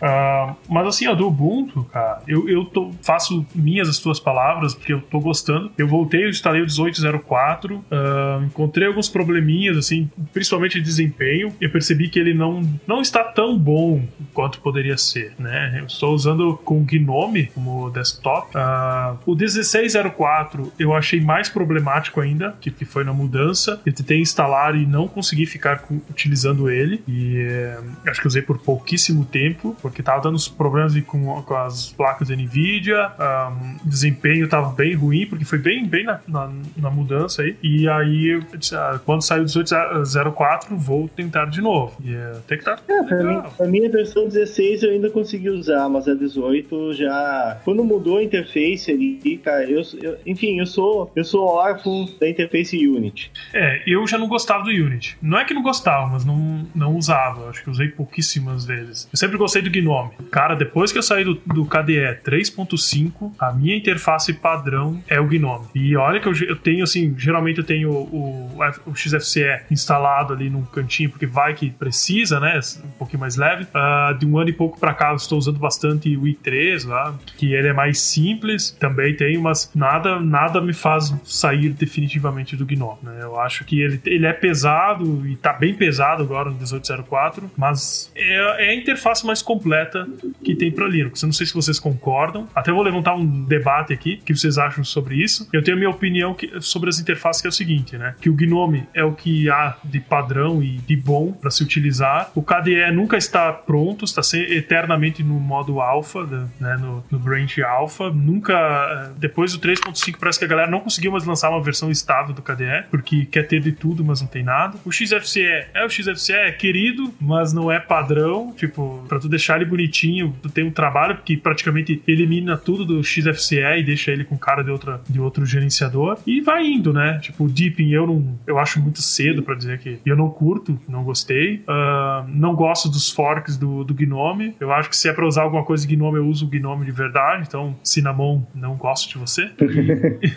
Uh, mas assim, ó, do Ubuntu, cara, eu, eu tô, faço minhas as tuas palavras, porque eu tô gostando. Eu voltei, eu instalei o 1804, uh, ah, encontrei alguns probleminhas, assim, principalmente de desempenho. Eu percebi que ele não, não está tão bom quanto poderia ser, né? Eu estou usando com Gnome como desktop. Uh, o 1604 eu achei mais problemático ainda, que, que foi na mudança. Eu tentei instalar e não consegui ficar com, utilizando ele. E é, acho que usei por pouquíssimo tempo, porque tava dando uns problemas com, com as placas da Nvidia. Um, desempenho estava bem ruim, porque foi bem, bem na, na, na mudança aí. E aí, eu disse, ah, quando saiu o 1804, vou tentar de novo. E é, tem que. Tá é, pra, mim, pra mim, a versão 16 eu ainda consegui usar, mas a 18 já. Quando mudou a interface ali, cara, eu, eu enfim, eu sou, eu sou órfão da interface Unity. É, eu já não gostava do Unity. Não é que não gostava, mas não, não usava. Acho que usei pouquíssimas vezes. Eu sempre gostei do Gnome. Cara, depois que eu saí do, do KDE 3.5, a minha interface padrão é o Gnome. E olha que eu, eu tenho, assim, geralmente eu tenho o, o, o XFCE instalado ali num cantinho, porque vai que precisa, né? Um pouquinho mais leve. Uh, de um ano e pouco para cá, eu estou usando bastante o i3 lá, que ele é mais simples, também tem, mas nada, nada me faz sair definitivamente do GNOME, né? Eu acho que ele, ele é pesado e tá bem pesado agora no 1804, mas é, é a interface mais completa que tem para Linux. Eu não sei se vocês concordam, até vou levantar um debate aqui, o que vocês acham sobre isso. Eu tenho a minha opinião que, sobre as interfaces que é o seguinte, né? Que o GNOME é o que há de padrão e de bom para se utilizar. O KDE nunca está pronto, está eternamente no modo alpha, né? No, no branch alpha. Nunca, eh, depois do 3.5 parece que a galera não conseguiu mais lançar uma versão estável do KDE, porque quer ter de tudo, mas não tem nada. O XFCE é o XFCE, é querido, mas não é padrão. Tipo, para tu deixar ele bonitinho, tu tem um trabalho que praticamente elimina tudo do XFCE e deixa ele com cara de, outra, de outro gerenciador. E vai indo, né? Tipo, o Deepin eu não. Eu acho muito cedo para dizer que eu não curto, não gostei. Uh, não gosto dos forks do, do Gnome. Eu acho que se é pra usar alguma coisa de Gnome, eu uso o Gnome de verdade. Então, Cinnamon, não gosto de você.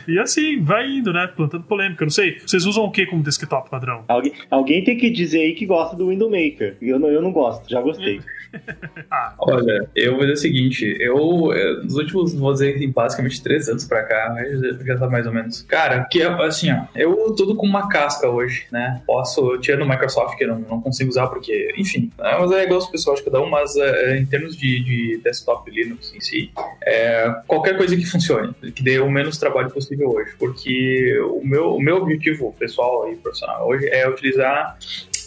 E, e assim, vai indo, né? Plantando polêmica. Eu não sei. Vocês usam o que como desktop padrão? Alguém, alguém tem que dizer aí que gosta do Window Maker. Eu não, eu não gosto, já gostei. ah. Olha, eu vou dizer o seguinte, eu, nos últimos, vou dizer, basicamente três anos pra cá, já tá mais ou menos. Cara, que assim, ó, eu tudo com uma casca hoje, né? Posso, tirando o Microsoft, que eu não, não consigo usar porque, enfim, né? mas é igual os pessoal de cada mas é, em termos de, de desktop Linux em si, é, qualquer coisa que funcione, que dê o menos trabalho possível hoje, porque o meu, o meu objetivo pessoal e profissional hoje é utilizar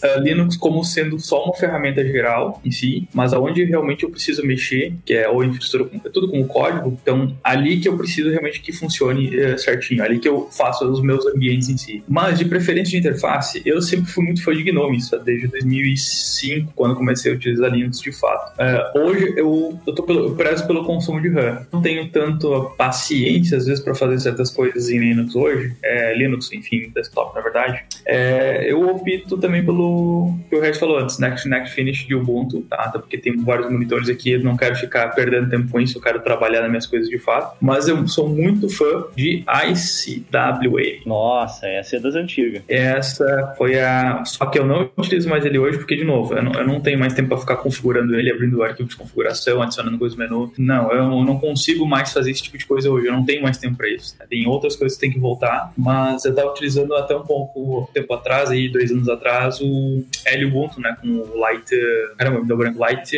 uh, Linux como sendo só uma ferramenta geral em si, mas aonde realmente eu preciso mexer, que é ou infraestrutura, é tudo com o código, então ali que eu preciso realmente que funcione uh, certinho, ali que eu faço os meus ambientes em si. Mas de preferência de interface, eu sempre fui muito fã de GNOME, isso desde 2005, quando comecei a utilizar Linux de fato. Uh, hoje eu, eu, tô pelo, eu prezo pelo consumo de RAM. Não tenho tanto paciência, às vezes, para fazer certas coisas em Linux hoje, é, Linux, enfim, desktop, na verdade. É, eu opto também pelo que o Red falou antes, Next Next Finish de Ubuntu, tá? Até porque tem vários monitores aqui, eu não quero ficar perdendo tempo com isso, eu quero trabalhar nas minhas coisas de fato. Mas eu sou muito fã de ICWA. Nossa, essa é das antigas. Essa foi a. Só que eu não utilizo mais ele hoje, porque, de novo, eu não, eu não tenho mais tempo para ficar configurando ele, abrindo o arquivo de configuração, adicionando coisas no menu. Não, eu não consigo mais fazer esse tipo de coisa hoje, eu não tenho mais tempo para isso. Tem outras coisas que tem que voltar, mas eu estava utilizando até um pouco tempo atrás, aí, dois anos atrás, o L Ubuntu, né? Com o Light. Caramba, me deu branco. Light.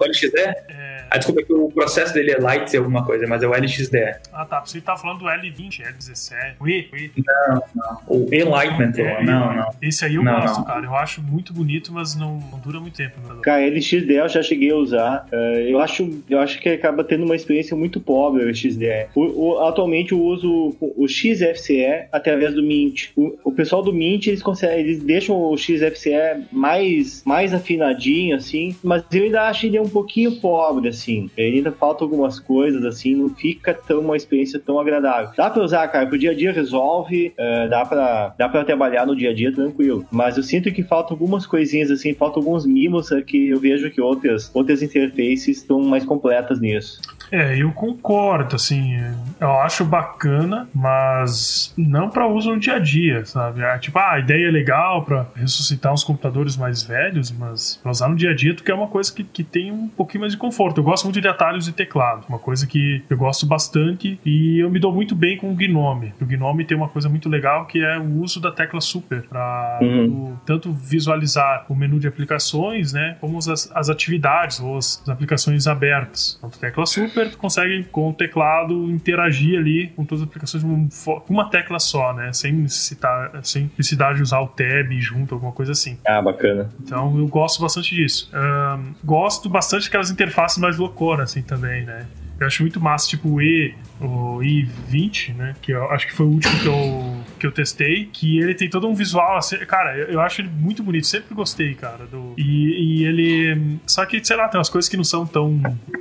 Light LXD? É... Ah, desculpa, que o processo dele é Light alguma coisa, mas é o LXD. Ah, tá. Você tá falando do L20, L17. O E? O e. Não, não. O Enlightenment, é, não, não. Esse aí eu não, gosto, não. cara. Eu acho muito bonito, mas não, não dura muito tempo. Cara, LXD eu já cheguei a usar. Uh, eu, acho, eu acho que acaba tendo uma experiência muito pobre o LXD. O, o, atualmente eu uso o, o XFCE através do Mint. O, o pessoal do Mint, eles conseguem, eles deixam o XFCE mais, mais afinadinho, assim, mas eu ainda acho ele um pouquinho pobre, assim. Ele ainda falta algumas coisas, assim, não fica tão uma experiência tão agradável. Dá pra usar, cara, pro dia a dia resolve, uh, dá, pra, dá pra trabalhar no dia a dia tranquilo. Mas eu sinto que falta algumas coisinhas, assim, falta alguns mimos uh, que eu vejo que outras, outras interfaces estão mais completas nisso. É, eu concordo, assim, eu acho bacana, mas não para uso no dia a dia, sabe? É, tipo, ah, a ideia é legal para ressuscitar uns computadores mais velhos, mas pra usar no dia a dia, tu quer uma coisa que, que tem um pouquinho mais de conforto. Eu gosto muito de atalhos e teclado, uma coisa que eu gosto bastante e eu me dou muito bem com o Gnome. O Gnome tem uma coisa muito legal que é o uso da tecla Super para uhum. tanto visualizar o menu de aplicações, né, como as, as atividades ou as, as aplicações abertas. Então, tecla Super, tu consegue com o teclado interagir ali com todas as aplicações com uma tecla só, né, sem necessitar, sem necessidade de usar o tab junto, alguma coisa assim. Ah, bacana. Então eu gosto bastante disso. Um, gosto bastante daquelas interfaces mais louconas, assim, também, né? Eu acho muito massa, tipo o E, o i20, né? Que eu acho que foi o último que eu, que eu testei. Que ele tem todo um visual assim. Cara, eu, eu acho ele muito bonito. Sempre gostei, cara. Do, e, e ele. Só que, sei lá, tem umas coisas que não são tão,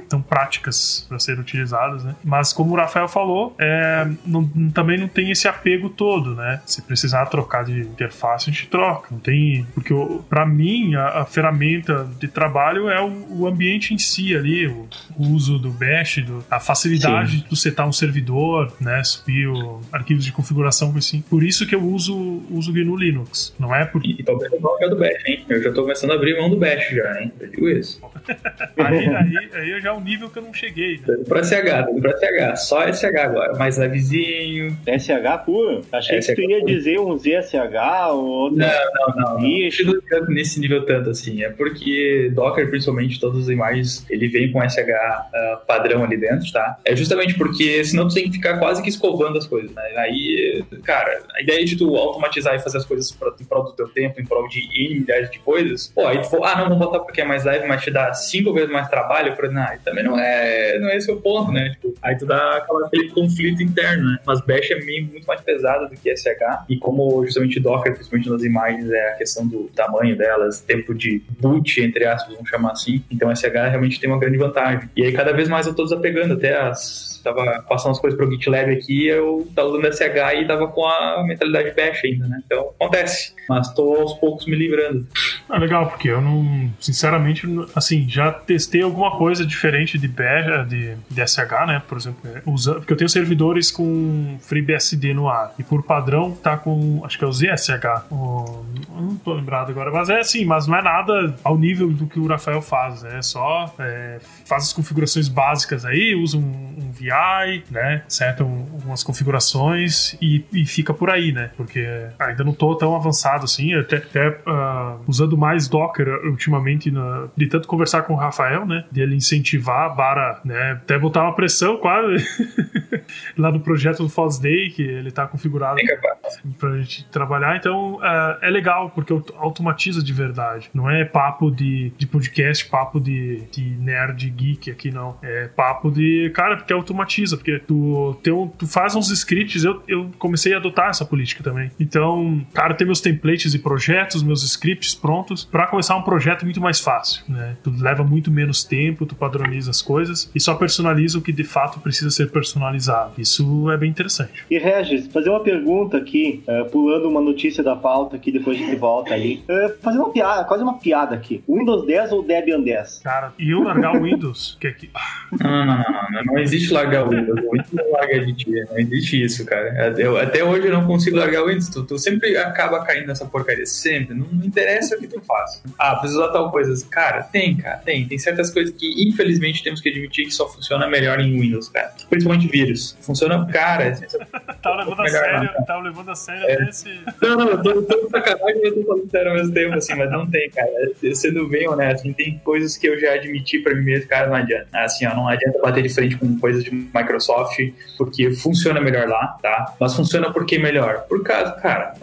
tão práticas para serem utilizadas, né? Mas como o Rafael falou, é, não, também não tem esse apego todo, né? Se precisar trocar de interface, a gente troca. Não tem. Porque para mim, a, a, ferramenta de trabalho é o, o ambiente em si ali, o, o uso do Bash, do, a facilidade Sim. de tu setar um servidor, né? Subir o, arquivos de configuração assim. Por isso que eu uso, uso o GNU Linux. Não é porque. E talvez eu não do Bash, hein? Eu já tô começando a abrir mão do Bash já, hein? Eu digo isso. aí, aí, aí já é um nível que eu não cheguei. Né? Pra SH, pra SH. Só SH agora. Mais levezinho. SH puro? Achei SH que tu ia puro. dizer um ZSH ou. Não, não, não. não. nesse nível tanto assim. É porque Docker, principalmente, todas as imagens, ele vem com SH uh, padrão ali dentro, tá? É justamente porque senão tu tem que ficar quase que escovando as coisas, né? Aí, cara, a ideia de tu automatizar e fazer as coisas em prol do teu tempo, em prol de N milhares de coisas, pô, aí tu for, ah, não, vou botar porque é mais leve, mas te dá cinco vezes mais trabalho, por não, também não é, não é esse o ponto, né? Tipo, aí tu dá aquela, aquele conflito interno, né? Mas Bash é meio, muito mais pesado do que SH, e como justamente Docker, principalmente nas imagens, é a questão do tamanho delas, tempo de boot, entre aspas, vamos chamar assim, então SH realmente tem uma grande vantagem. E aí cada vez mais eu tô desapegando até as tava passando as coisas pro GitLab aqui, eu tava usando SH e tava com a mentalidade bash ainda, né? Então acontece. Mas tô aos poucos me livrando. Ah, legal, porque eu não, sinceramente, assim, já testei alguma coisa diferente de bash, de, de SH, né? Por exemplo, né? usando, porque eu tenho servidores com FreeBSD no ar. E por padrão tá com, acho que é o ZSH. O, não tô lembrado agora, mas é assim, mas não é nada ao nível do que o Rafael faz, né? É só é, faz as configurações básicas aí, usa um, um VI API, né? Certo? Algumas configurações e, e, fica por aí, né? Porque ainda não tô tão avançado assim, até, até uh, usando mais Docker ultimamente, na, de tanto conversar com o Rafael, né? De ele incentivar para, né? Até botar uma pressão quase lá no projeto do Foz Day, que ele tá configurado pra gente trabalhar. Então uh, é legal, porque automatiza de verdade. Não é papo de, de podcast, papo de, de nerd geek aqui, não. É papo de, cara, porque automatiza automatiza, porque tu, tem tu faz uns scripts, eu, eu comecei a adotar essa política também. Então, cara, tem meus templates e projetos, meus scripts prontos para começar um projeto muito mais fácil, né? Tu leva muito menos tempo, tu padroniza as coisas e só personaliza o que de fato precisa ser personalizado. Isso é bem interessante. E Regis, fazer uma pergunta aqui, uh, pulando uma notícia da pauta aqui, depois a gente volta ali. Uh, fazer uma piada, quase uma piada aqui. Windows 10 ou Debian 10? Cara, e eu largar o Windows? que é que... Não, não, não, não, não existe largar largar o Windows. O Windows não larga de ti. Não existe isso, cara. Eu, até hoje eu não consigo largar o Windows. Tu, tu, sempre acaba caindo nessa porcaria. Sempre. Não, interessa o que tu faz. Ah, precisa usar tal coisa. Cara, tem, cara. Tem. Tem certas coisas que, infelizmente, temos que admitir que só funciona melhor em Windows, cara. Principalmente vírus. Funciona, cara. É tá levando a sério. Tá levando a sério é. esse. Não, não, eu tô, tô sacanagem e eu tô falando sério ao mesmo tempo, assim, mas não tem, cara. Sendo bem honesto, tem coisas que eu já admiti pra mim mesmo, cara, não adianta. Assim, ó, não adianta bater de frente com coisas de Microsoft porque funciona melhor lá, tá? Mas funciona por que melhor? Por causa, cara,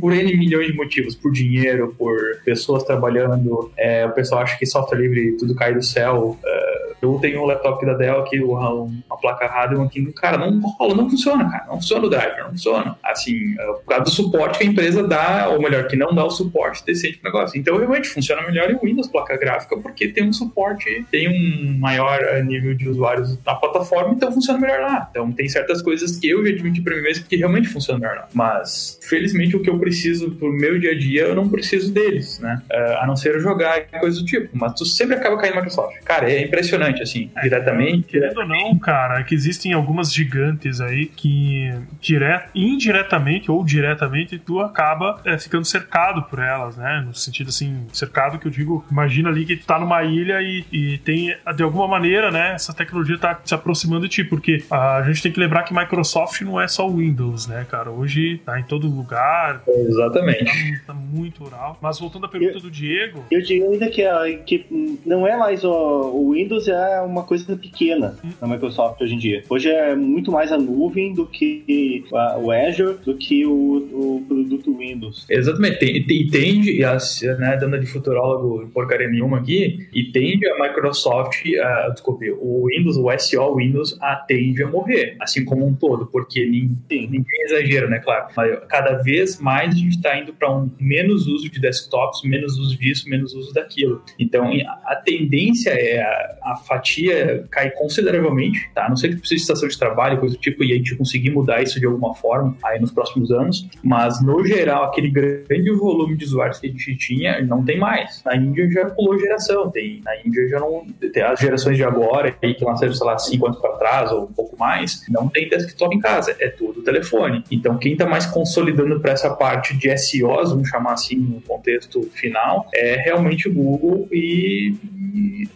por N milhões de motivos, por dinheiro, por pessoas trabalhando, é, o pessoal acha que software livre tudo cai do céu. É, eu tenho um laptop da Dell aqui, uma placa Radeon aqui, cara, não rola, não funciona, cara, não funciona o driver, não funciona. Assim, é, por causa do suporte que a empresa dá, ou melhor, que não dá o suporte decente pro negócio. Então, realmente, funciona melhor em Windows, placa gráfica, porque tem um suporte, tem um maior é, nível de usuários na plataforma, então funciona melhor lá. Então tem certas coisas que eu já admiti pra mim mesmo que realmente funcionam melhor lá. Mas, felizmente, o que eu preciso pro meu dia a dia, eu não preciso deles, né? Uh, a não ser jogar e coisa do tipo. Mas tu sempre acaba caindo Microsoft. Cara, é impressionante, assim, é, diretamente. Querendo ou não, cara, é que existem algumas gigantes aí que direto, indiretamente ou diretamente tu acaba é, ficando cercado por elas, né? No sentido assim, cercado que eu digo, imagina ali que tu tá numa ilha e, e tem, de alguma maneira, né, essa tecnologia tá se aproximando de ti, porque a gente tem que lembrar que Microsoft não é só Windows, né, cara? Hoje tá em todo lugar. Exatamente. Tá, tá muito oral. Mas voltando à pergunta eu, do Diego. Eu diria ainda que, que não é mais o, o Windows, é uma coisa pequena na Microsoft hoje em dia. Hoje é muito mais a nuvem do que a, o Azure, do que o, o produto Windows. Exatamente. E tende, né, dando de futurólogo porcaria nenhuma aqui, e tende a Microsoft, uh, desculpe, o Windows, o SO Windows, a tende a morrer, assim como um todo, porque ninguém, ninguém exagera, né, claro. Mas cada vez mais a gente está indo para um menos uso de desktops, menos uso disso, menos uso daquilo. Então, a tendência é a, a fatia cai consideravelmente, tá? A não sei que precise de estação de trabalho, coisa do tipo, e a gente conseguir mudar isso de alguma forma aí nos próximos anos, mas no geral, aquele grande volume de usuários que a gente tinha, não tem mais. Na Índia já pulou geração, tem, na Índia já não, tem as gerações de agora, aí que nasceram, sei lá, 5 anos para trás ou um pouco mais, não tem desktop em casa, é tudo telefone. Então, quem está mais consolidando para essa parte de SEOs, vamos chamar assim no contexto final, é realmente o Google e,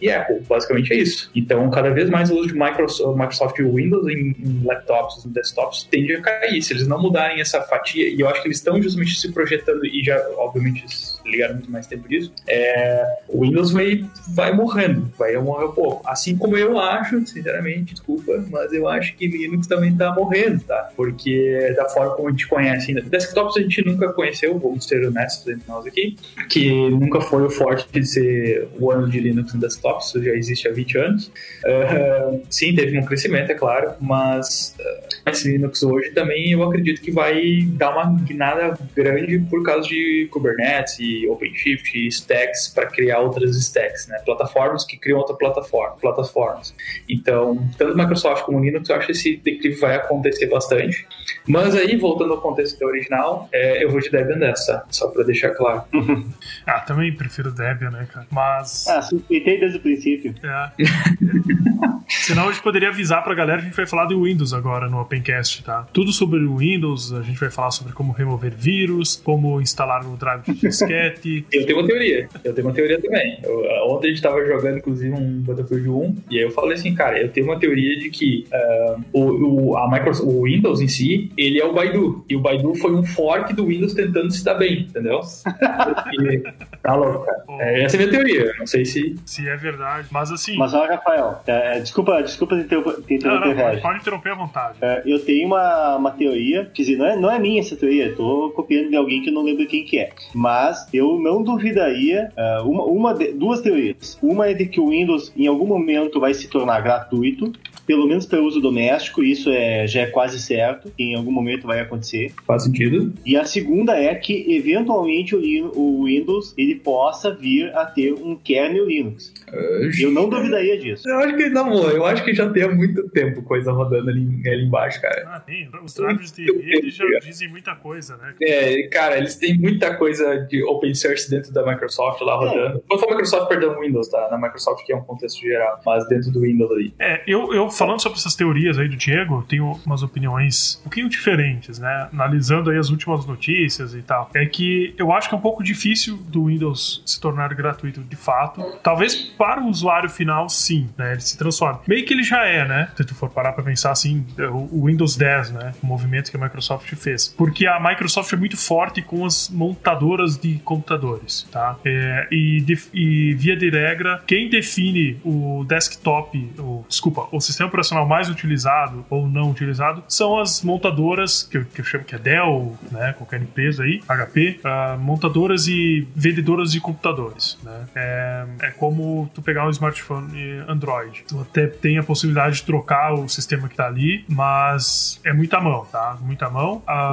e, Apple. Basicamente é isso. Então, cada vez mais o uso de Microsoft, Microsoft Windows em, em laptops, em desktops, tende a cair. Se eles não mudarem essa fatia, e eu acho que eles estão justamente se projetando, e já, obviamente, ligaram muito mais tempo disso, é, o Windows vai, vai morrendo, vai morrer um pouco. Assim como eu acho, sinceramente, desculpa, mas eu acho que Linux também tá morrendo, tá? Porque da forma como a gente conhece ainda. Desktops a gente nunca conheceu, vamos ser honestos entre nós aqui, que nunca foi o forte de ser o ano de Linux em desktops, já existe há 20 anos. Uh, sim, teve um crescimento, é claro, mas uh, esse Linux hoje também eu acredito que vai dar uma guinada grande por causa de Kubernetes e OpenShift e stacks para criar outras stacks, né? Plataformas que criam outra plataforma, plataformas. Então, tanto Microsoft como Linux, eu acho que esse declive vai acontecer bastante. Mas aí, voltando ao contexto original, é, eu vou de Debian dessa, só para deixar claro. ah, também prefiro Debian, né, cara? Mas. Ah, suspeitei desde o princípio. É. Senão a gente poderia avisar pra galera que a gente vai falar do Windows agora no Opencast, tá? Tudo sobre o Windows, a gente vai falar sobre como remover vírus, como instalar o drive de disquete. eu tenho uma teoria, eu tenho uma teoria também. Eu, ontem a gente tava jogando, inclusive, um Battlefield 1, e aí eu falei assim, cara, eu tenho uma teoria de que uh, o, o, a Microsoft, o Windows em si, ele é o Baidu, e o Baidu foi um fork do Windows tentando se dar bem, entendeu? Porque, tá louco, cara. É, essa é a minha teoria, não sei se... Se é verdade, mas assim... Mas olha, Rafael, é, desculpa, desculpa te interromper, não, não, pode interromper à vontade. É, eu tenho uma, uma teoria, quer dizer, não é, não é minha essa teoria, eu tô copiando de alguém que eu não lembro quem que é, mas eu não duvidaria, uh, uma, uma de, duas teorias. Uma é de que o Windows em algum momento vai se tornar gratuito, pelo menos para uso doméstico, isso é, já é quase certo, que em algum momento vai acontecer. Faz sentido. E a segunda é que, eventualmente, o, o Windows ele possa vir a ter um kernel Linux. Eu não duvidaria disso. Eu acho que, não, eu acho que já tem há muito tempo coisa rodando ali, ali embaixo, cara. Ah, tem. Os drivers de rede já dizem muita coisa, né? É, cara, eles têm muita coisa de open source dentro da Microsoft lá é. rodando. Não foi a Microsoft perdendo o Windows, tá? Na Microsoft que é um contexto geral, mas dentro do Windows ali. É, eu, eu falando sobre essas teorias aí do Diego, tenho umas opiniões um pouquinho diferentes, né? Analisando aí as últimas notícias e tal. É que eu acho que é um pouco difícil do Windows se tornar gratuito de fato. Talvez para o usuário final, sim, né? Ele se transforma. Meio que ele já é, né? Se tu for parar para pensar assim, o Windows 10, né? O movimento que a Microsoft fez. Porque a Microsoft é muito forte com as montadoras de computadores, tá? É, e, de, e, via de regra, quem define o desktop, o, desculpa, o sistema operacional mais utilizado ou não utilizado são as montadoras, que eu, que eu chamo que é Dell, né? Qualquer empresa aí, HP, uh, ah, montadoras e vendedoras de computadores, né? É, é como tu pegar um smartphone Android. Tu até tem a possibilidade de trocar o sistema que tá ali, mas é muita mão, tá? Muita mão. A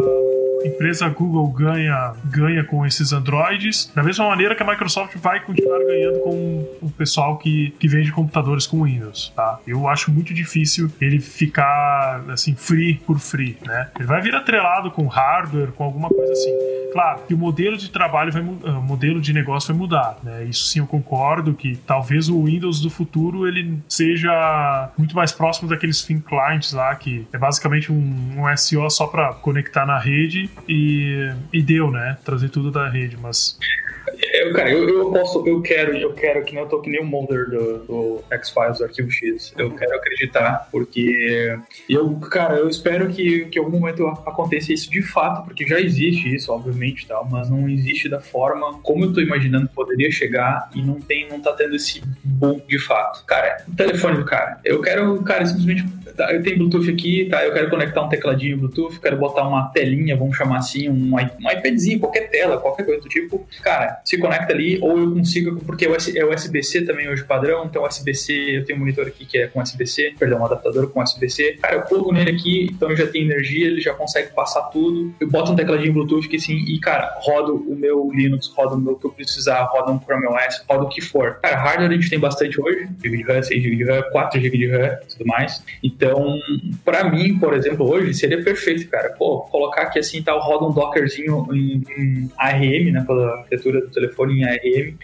empresa Google ganha, ganha com esses Androids, da mesma maneira que a Microsoft vai continuar ganhando com o pessoal que, que vende computadores com Windows, tá? Eu acho muito difícil ele ficar, assim, free por free, né? Ele vai vir atrelado com hardware, com alguma coisa assim. Claro que o modelo de trabalho vai o modelo de negócio vai mudar, né? Isso sim eu concordo que talvez o Windows do futuro ele seja muito mais próximo daqueles thin clients lá que é basicamente um, um SEO só para conectar na rede e, e deu, né? Trazer tudo da rede, mas eu, cara, eu, eu posso, eu quero, eu quero que nem eu tô que nem o Mulder do, do X-Files, do Arquivo X. Eu quero acreditar, porque eu, cara, eu espero que, que algum momento aconteça isso de fato, porque já existe isso, obviamente, tal, mas não existe da forma como eu tô imaginando que poderia chegar e não tem, não tá tendo esse boom de fato. Cara, o telefone do cara. Eu quero, cara, simplesmente tá, eu tenho Bluetooth aqui, tá? Eu quero conectar um tecladinho Bluetooth, quero botar uma telinha, vamos chamar assim, um, um iPadzinho, qualquer tela, qualquer coisa do tipo. Cara, se conecta ali, ou eu consigo, porque é USB-C também hoje padrão, então USB-C, eu tenho um monitor aqui que é com USB-C, perdão, um adaptador com USB-C. Cara, eu plugo nele aqui, então já tem energia, ele já consegue passar tudo. Eu boto um tecladinho Bluetooth que assim, e cara, rodo o meu Linux, roda o meu que eu precisar, roda um Chrome OS, roda o que for. Cara, hardware a gente tem bastante hoje, GB de RAM, 6 GB de RAM, 4 GB de RAM tudo mais. Então, para mim, por exemplo, hoje seria perfeito, cara. Pô, colocar aqui assim, tal, roda um Dockerzinho em, em ARM, né, pela arquitetura do telefone em ARM,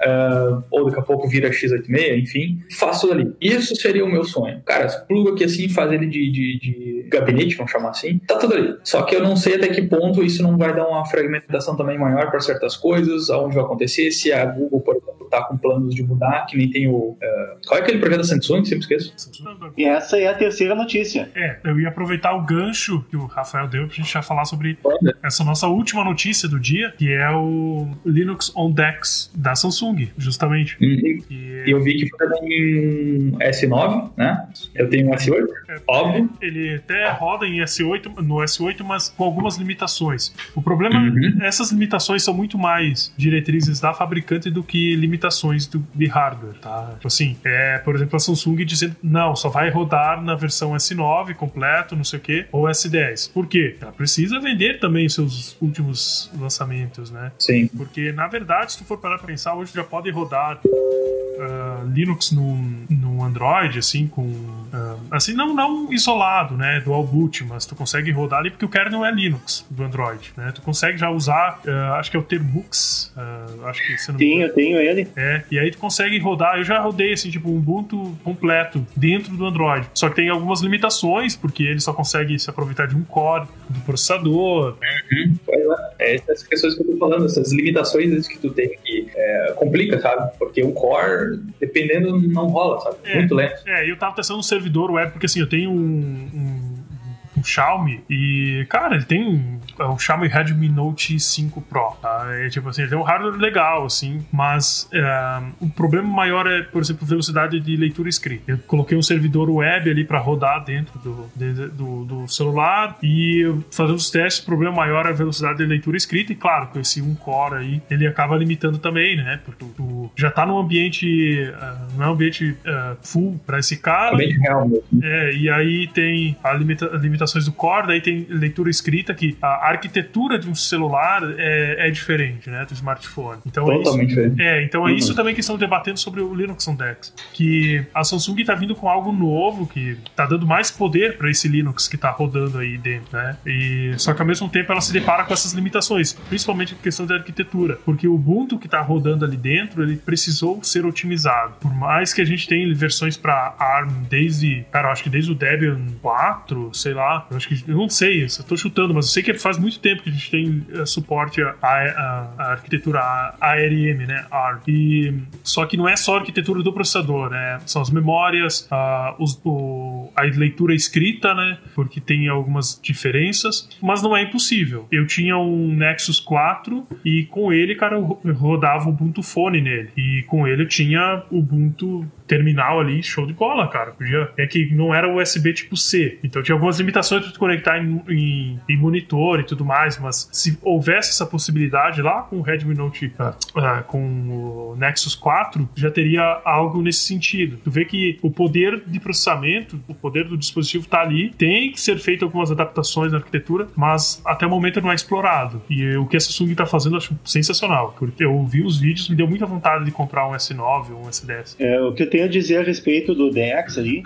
uh, ou daqui a pouco vira x86, enfim, faço ali. Isso seria o meu sonho. Cara, plugo aqui assim, faz ele de, de, de, gabinete, vamos chamar assim, tá tudo ali. Só que eu não sei até que ponto isso não vai dar uma fragmentação também maior para certas coisas, aonde vai acontecer, se a Google, por exemplo, tá com planos de mudar, que nem tem o. Uh, qual é aquele projeto da Samsung? Sempre esqueço. E essa é a terceira notícia. É, eu ia aproveitar o gancho que o Rafael deu pra gente já falar sobre essa nossa última notícia do dia, que é o Linux on Dex da Samsung, justamente. Uhum. E eu vi que foi em S9, né? Eu tenho um S8, é, óbvio. Ele até roda em S8, no S8, mas com algumas limitações. O problema uhum. essas limitações são muito mais diretrizes da fabricante do que limitações limitações do, de hardware, tá? Tipo assim, é, por exemplo, a Samsung dizendo, não, só vai rodar na versão S9 completo, não sei o quê, ou S10. Por quê? Ela precisa vender também os seus últimos lançamentos, né? Sim. Porque, na verdade, se tu for parar pra pensar, hoje já pode rodar uh, Linux no, no Android, assim, com. Uh, assim, não, não isolado, né? Dual boot, mas tu consegue rodar ali porque o kernel é Linux do Android, né? Tu consegue já usar, uh, acho que é o Termux, acho que você não. Sim, eu tenho ele. É, e aí tu consegue rodar. Eu já rodei, assim, tipo, um Ubuntu completo dentro do Android. Só que tem algumas limitações, porque ele só consegue se aproveitar de um core do processador. Uhum. É, essas questões que eu tô falando, essas limitações que tu tem que é, complica, sabe? Porque o core dependendo, não rola, sabe? É, Muito lento. É, eu tava testando um servidor web, porque assim, eu tenho um, um um Xiaomi e, cara, ele tem é o Xiaomi Redmi Note 5 Pro, tá? É, tipo assim, ele tem um hardware legal, assim, mas é, o problema maior é, por exemplo, velocidade de leitura escrita. Eu coloquei um servidor web ali para rodar dentro do, de, do, do, celular e fazendo os testes, o problema maior é a velocidade de leitura escrita e, claro, com esse 1 core aí, ele acaba limitando também, né? Porque tu, já tá num ambiente, uh, não é um ambiente uh, full para esse cara. Ambiente real mesmo. É, e aí tem a limita, limitações do core, daí tem leitura escrita que a arquitetura de um celular é, é diferente, né, do smartphone. Então Totalmente é isso, é, então é isso também que estão debatendo sobre o Linux on Dex, que a Samsung está vindo com algo novo que está dando mais poder para esse Linux que está rodando aí dentro, né? E só que ao mesmo tempo ela se depara com essas limitações, principalmente a questão da arquitetura, porque o Ubuntu que está rodando ali dentro, ele precisou ser otimizado. Por mais que a gente tenha versões para ARM desde, cara, acho que desde o Debian 4, sei lá, eu acho que eu não sei, eu tô chutando, mas eu sei que faz muito tempo que a gente tem uh, suporte à, à, à arquitetura ARM, né? ARM. E, só que não é só a arquitetura do processador, né? São as memórias, uh, os, o, a leitura escrita, né? Porque tem algumas diferenças, mas não é impossível. Eu tinha um Nexus 4 e com ele, cara, eu rodava o Ubuntu Phone nele. E com ele eu tinha Ubuntu terminal ali, show de bola, cara. Podia. É que não era USB tipo C. Então tinha algumas limitações para conectar em, em, em, monitor e tudo mais, mas se houvesse essa possibilidade lá com o Redmi Note, uh, com o Nexus 4, já teria algo nesse sentido. Tu vê que o poder de processamento, o poder do dispositivo tá ali, tem que ser feito algumas adaptações na arquitetura, mas até o momento não é explorado. E o que a Samsung tá fazendo eu acho sensacional, porque eu vi os vídeos, me deu muita vontade de comprar um S9 ou um S10. É, o que eu tenho a dizer a respeito do DeX ali,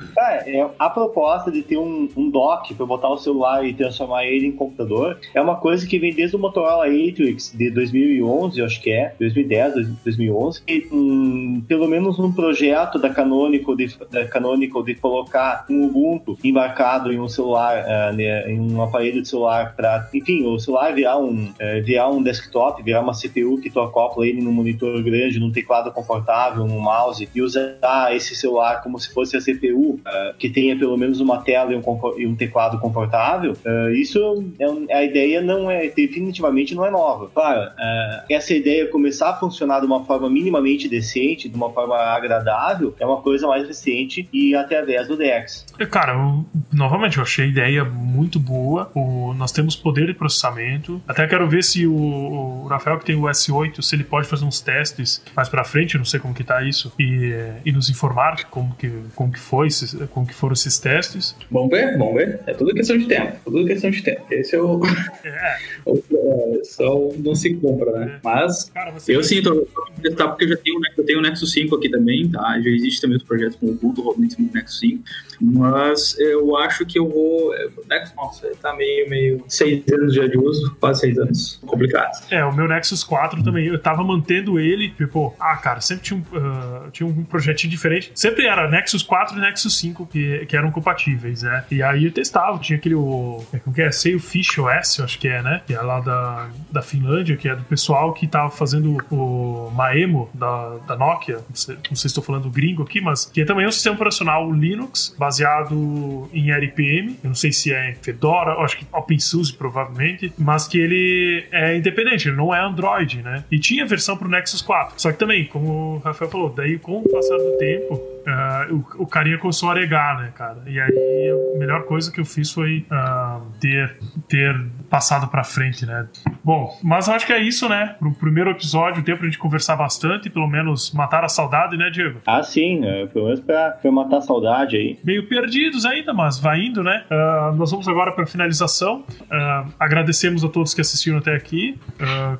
é a proposta de ter um, um dock para botar o celular e transformar ele em computador é uma coisa que vem desde o Motorola Atrix de 2011, acho que é, 2010, 2011, e um, pelo menos um projeto da Canonical de, da Canonical de colocar um Ubuntu embarcado em um celular, uh, né, em um aparelho de celular para, enfim, o celular virar um, uh, virar um desktop, virar uma CPU que tu acopla ele num monitor grande, num teclado confortável, num mouse e usar esse celular como se fosse a CPU, uh, que tenha pelo menos uma tela e um, e um teclado confortável, uh, isso é, a ideia não é definitivamente não é nova. Claro, uh, essa ideia começar a funcionar de uma forma minimamente decente, de uma forma agradável, é uma coisa mais recente e através do DeX. Cara, eu, novamente, eu achei a ideia muito boa. O, nós temos poder de processamento. Até quero ver se o, o Rafael, que tem o S8, se ele pode fazer uns testes mais pra frente, não sei como que tá isso, e, e nos informar como que, como que foi, como que foram esses testes. Vamos ver, vamos ver. É tudo questão de tempo. Tudo questão de tempo. Esse é o. É. o só não se compra, né? É. Mas Cara, eu sim, tô testar porque eu já tenho, eu tenho o Nexus 5 aqui também, tá? Já existe também os projetos com o Ubuntu rodando em cima do Nexus 5. Mas eu acho que eu vou. É, o Nexus, nossa, tá meio, meio. Seis anos já de uso, quase seis anos. Complicado. É, o meu Nexus 4 também. Eu tava mantendo ele, tipo, ah, cara, sempre tinha um, uh, tinha um projetinho diferente. Sempre era Nexus 4 e Nexus 5 que, que eram compatíveis, né? E aí eu testava, tinha aquele. O, é, como que é? Sei o Fish OS, eu acho que é, né? Que é lá da, da Finlândia, que é do pessoal que tava fazendo o Maemo da, da Nokia. Não sei, não sei se estou falando gringo aqui, mas que é também um sistema operacional Linux, baseado em RPM. Eu não sei se é Fedora, acho que OpenSUSE provavelmente, mas que ele é independente, ele não é Android, né? E tinha versão para o Nexus 4. Só que também, como o Rafael falou, daí com o passar do tempo, uh, o, o carinha começou a aregar, né, cara? E aí a melhor coisa que eu fiz foi uh, ter, ter passado para frente, né? Bom, mas eu acho que é isso, né? Pro primeiro episódio, deu pra gente conversar bastante, pelo menos matar a saudade, né, Diego? Ah, sim, é, pelo menos pra, pra matar a saudade aí. Meio perdidos ainda, mas vai indo, né? Uh, nós vamos agora pra finalização. Agradecemos a todos que assistiram até aqui. Uh,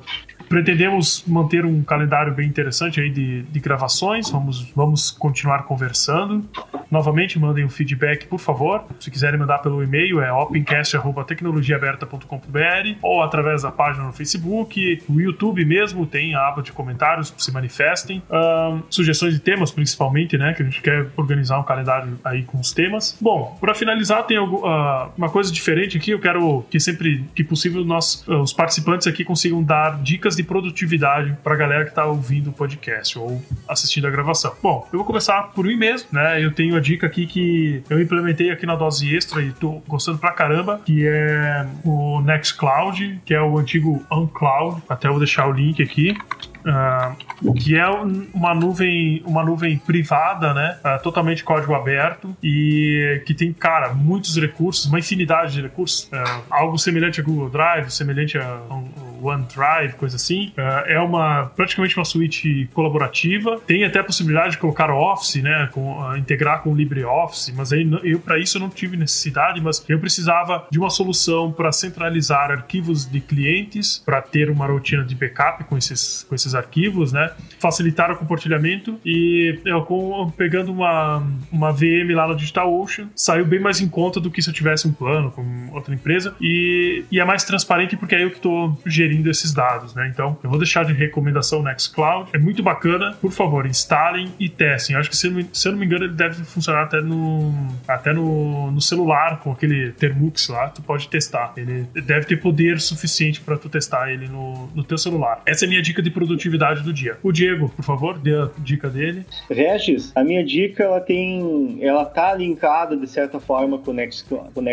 pretendemos manter um calendário bem interessante aí de, de gravações. Vamos, vamos continuar conversando. Novamente, mandem um feedback, por favor. Se quiserem mandar pelo e-mail, é opencast.tecnologiaaberta.com.br ou através da página no Facebook. O YouTube mesmo tem a aba de comentários, se manifestem. Um, sugestões de temas, principalmente, né? Que a gente quer organizar um calendário aí com os temas. Bom, para finalizar, tem uh, uma coisa diferente aqui. Eu quero que sempre que possível nós, uh, os participantes aqui, consigam dar dicas de de produtividade para a galera que está ouvindo o podcast ou assistindo a gravação. Bom, eu vou começar por mim mesmo, né? Eu tenho a dica aqui que eu implementei aqui na dose extra e tô gostando pra caramba, que é o Nextcloud, que é o antigo OnCloud. Até vou deixar o link aqui. Uh, que é uma nuvem, uma nuvem privada, né? Uh, totalmente código aberto e que tem, cara, muitos recursos, uma infinidade de recursos. Uh, algo semelhante a Google Drive, semelhante a, a OneDrive, coisa assim. Uh, é uma praticamente uma suíte colaborativa. Tem até a possibilidade de colocar Office, né, com, uh, integrar com o LibreOffice, mas aí eu para isso eu não tive necessidade, mas eu precisava de uma solução para centralizar arquivos de clientes, para ter uma rotina de backup com esses com esses arquivos, né, facilitar o compartilhamento e eu com, pegando uma uma VM lá no DigitalOcean, saiu bem mais em conta do que se eu tivesse um plano com outra empresa e, e é mais transparente porque é eu que estou gerindo gerindo esses dados, né? Então, eu vou deixar de recomendação o Nextcloud. É muito bacana. Por favor, instalem e testem. Eu acho que, se, eu não me engano, ele deve funcionar até no, até no, no celular, com aquele Termux lá. Tu pode testar. Ele deve ter poder suficiente para tu testar ele no, no teu celular. Essa é a minha dica de produtividade do dia. O Diego, por favor, dê a dica dele. Regis, a minha dica, ela tem... Ela tá linkada, de certa forma, com o Nextcloud, com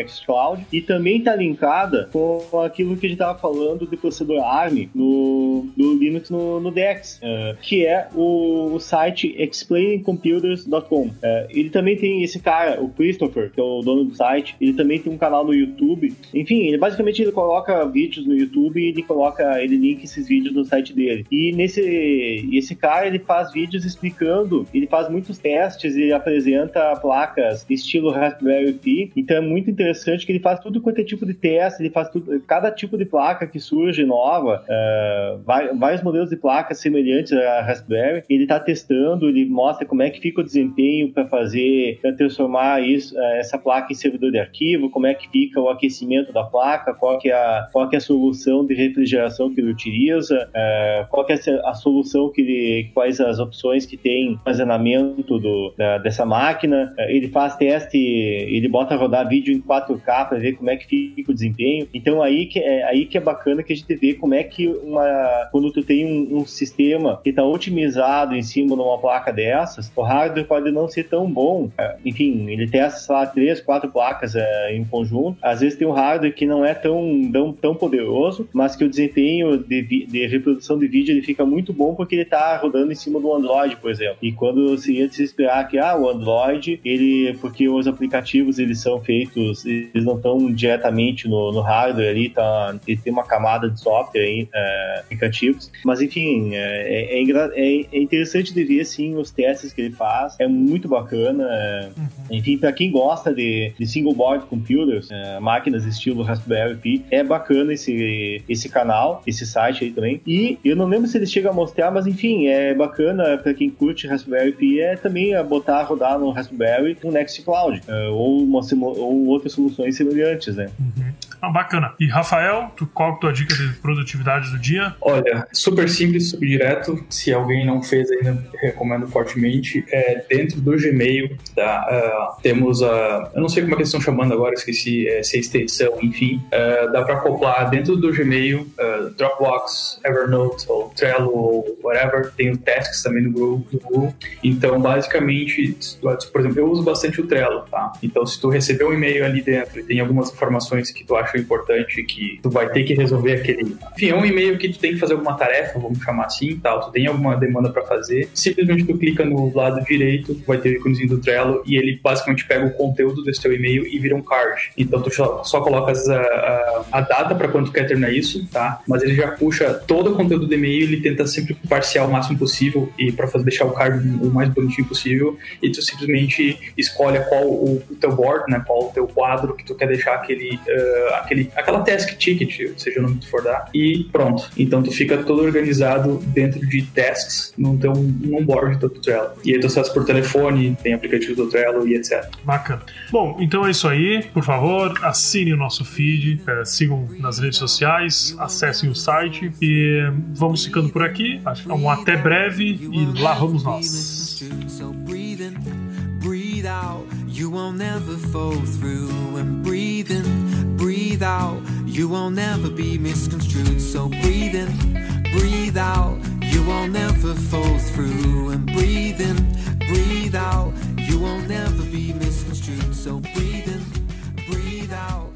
e também tá linkada com aquilo que a gente tava falando de processador ARM no, no Linux no, no DeX, uh, que é o, o site explainingcomputers.com. Uh, ele também tem esse cara, o Christopher, que é o dono do site, ele também tem um canal no YouTube. Enfim, ele, basicamente ele coloca vídeos no YouTube e ele coloca, ele linka esses vídeos no site dele. E nesse esse cara, ele faz vídeos explicando, ele faz muitos testes e apresenta placas estilo Raspberry Pi. Então é muito interessante que ele faz tudo quanto é tipo de teste, ele faz tudo, cada tipo de placa que surge nova, uh, vários modelos de placas semelhantes à Raspberry. Ele está testando, ele mostra como é que fica o desempenho para fazer, para transformar isso, uh, essa placa em servidor de arquivo, como é que fica o aquecimento da placa, qual que é a, qual que é a solução de refrigeração que ele utiliza, uh, qual que é a solução que ele, quais as opções que tem armazenamento do, da, dessa máquina. ele faz teste, ele bota rodar vídeo em 4K para ver como é que fica o desempenho. Então aí que é aí que é bacana que a gente ver como é que uma quando tu tem um, um sistema que está otimizado em cima de uma placa dessas, o hardware pode não ser tão bom. É, enfim, ele testa, sei lá, três, quatro placas é, em conjunto. Às vezes tem um hardware que não é tão, tão, tão poderoso, mas que o desempenho de, de reprodução de vídeo ele fica muito bom porque ele está rodando em cima do Android, por exemplo. E quando seria de esperar que ah, o Android, ele porque os aplicativos eles são feitos, eles não estão diretamente no, no hardware ali, tá, ele tem uma camada de software aí, é, aplicativos. Mas enfim, é, é, é, é, interessante de ver assim os testes que ele faz. É muito bacana. Uhum. Enfim, para quem gosta de, de single board computers, é, máquinas estilo Raspberry Pi, é bacana esse, esse canal, esse site aí também. E eu não lembro se ele chega a mostrar, mas enfim, é bacana para quem curte Raspberry Pi é também botar rodar no Raspberry no Nextcloud é, ou, uma, ou outras soluções semelhantes, né? Uhum. Ah, bacana. E Rafael, tu, qual é a tua dica de produtividade do dia? Olha, super simples, super direto. Se alguém não fez ainda, recomendo fortemente. É, dentro do Gmail, tá, uh, temos a. Eu não sei como é que eles estão chamando agora, esqueci é, se é extensão, enfim. Uh, dá para acoplar dentro do Gmail, uh, Dropbox, Evernote, ou Trello, ou whatever. Tem o Tasks também no Google. Google. Então, basicamente, por exemplo, eu uso bastante o Trello, tá? Então, se tu receber um e-mail ali dentro e tem algumas informações que tu acha acho importante que tu vai ter que resolver aquele. Enfim, é um e-mail que tu tem que fazer alguma tarefa, vamos chamar assim, tal. Tu tem alguma demanda para fazer. Simplesmente tu clica no lado direito, vai ter o íconezinho do Trello e ele basicamente pega o conteúdo desse teu e-mail e vira um card. Então tu só, colocas a, a, a data para quando tu quer terminar isso, tá? Mas ele já puxa todo o conteúdo do e-mail, ele tenta sempre parciar o máximo possível e para deixar o card o mais bonitinho possível e tu simplesmente escolhe qual o, o teu board, né? Qual o teu quadro que tu quer deixar aquele uh, aquele, aquela task ticket, seja o nome que tu for dar, e pronto. Então tu fica todo organizado dentro de tasks num teu num board do Trello. E aí tu acessa por telefone, tem aplicativo do Trello e etc. Bacana. Bom, então é isso aí. Por favor, assine o nosso feed, é, sigam nas redes sociais, acessem o site e vamos ficando por aqui. Um até breve e lá vamos nós. breathe out. You won't never fall through and breathe in, breathe out. You won't be misconstrued. So breathe in, breathe out. You won't fall through. And breathe in, breathe out. You won't be misconstrued. So breathe in, breathe out.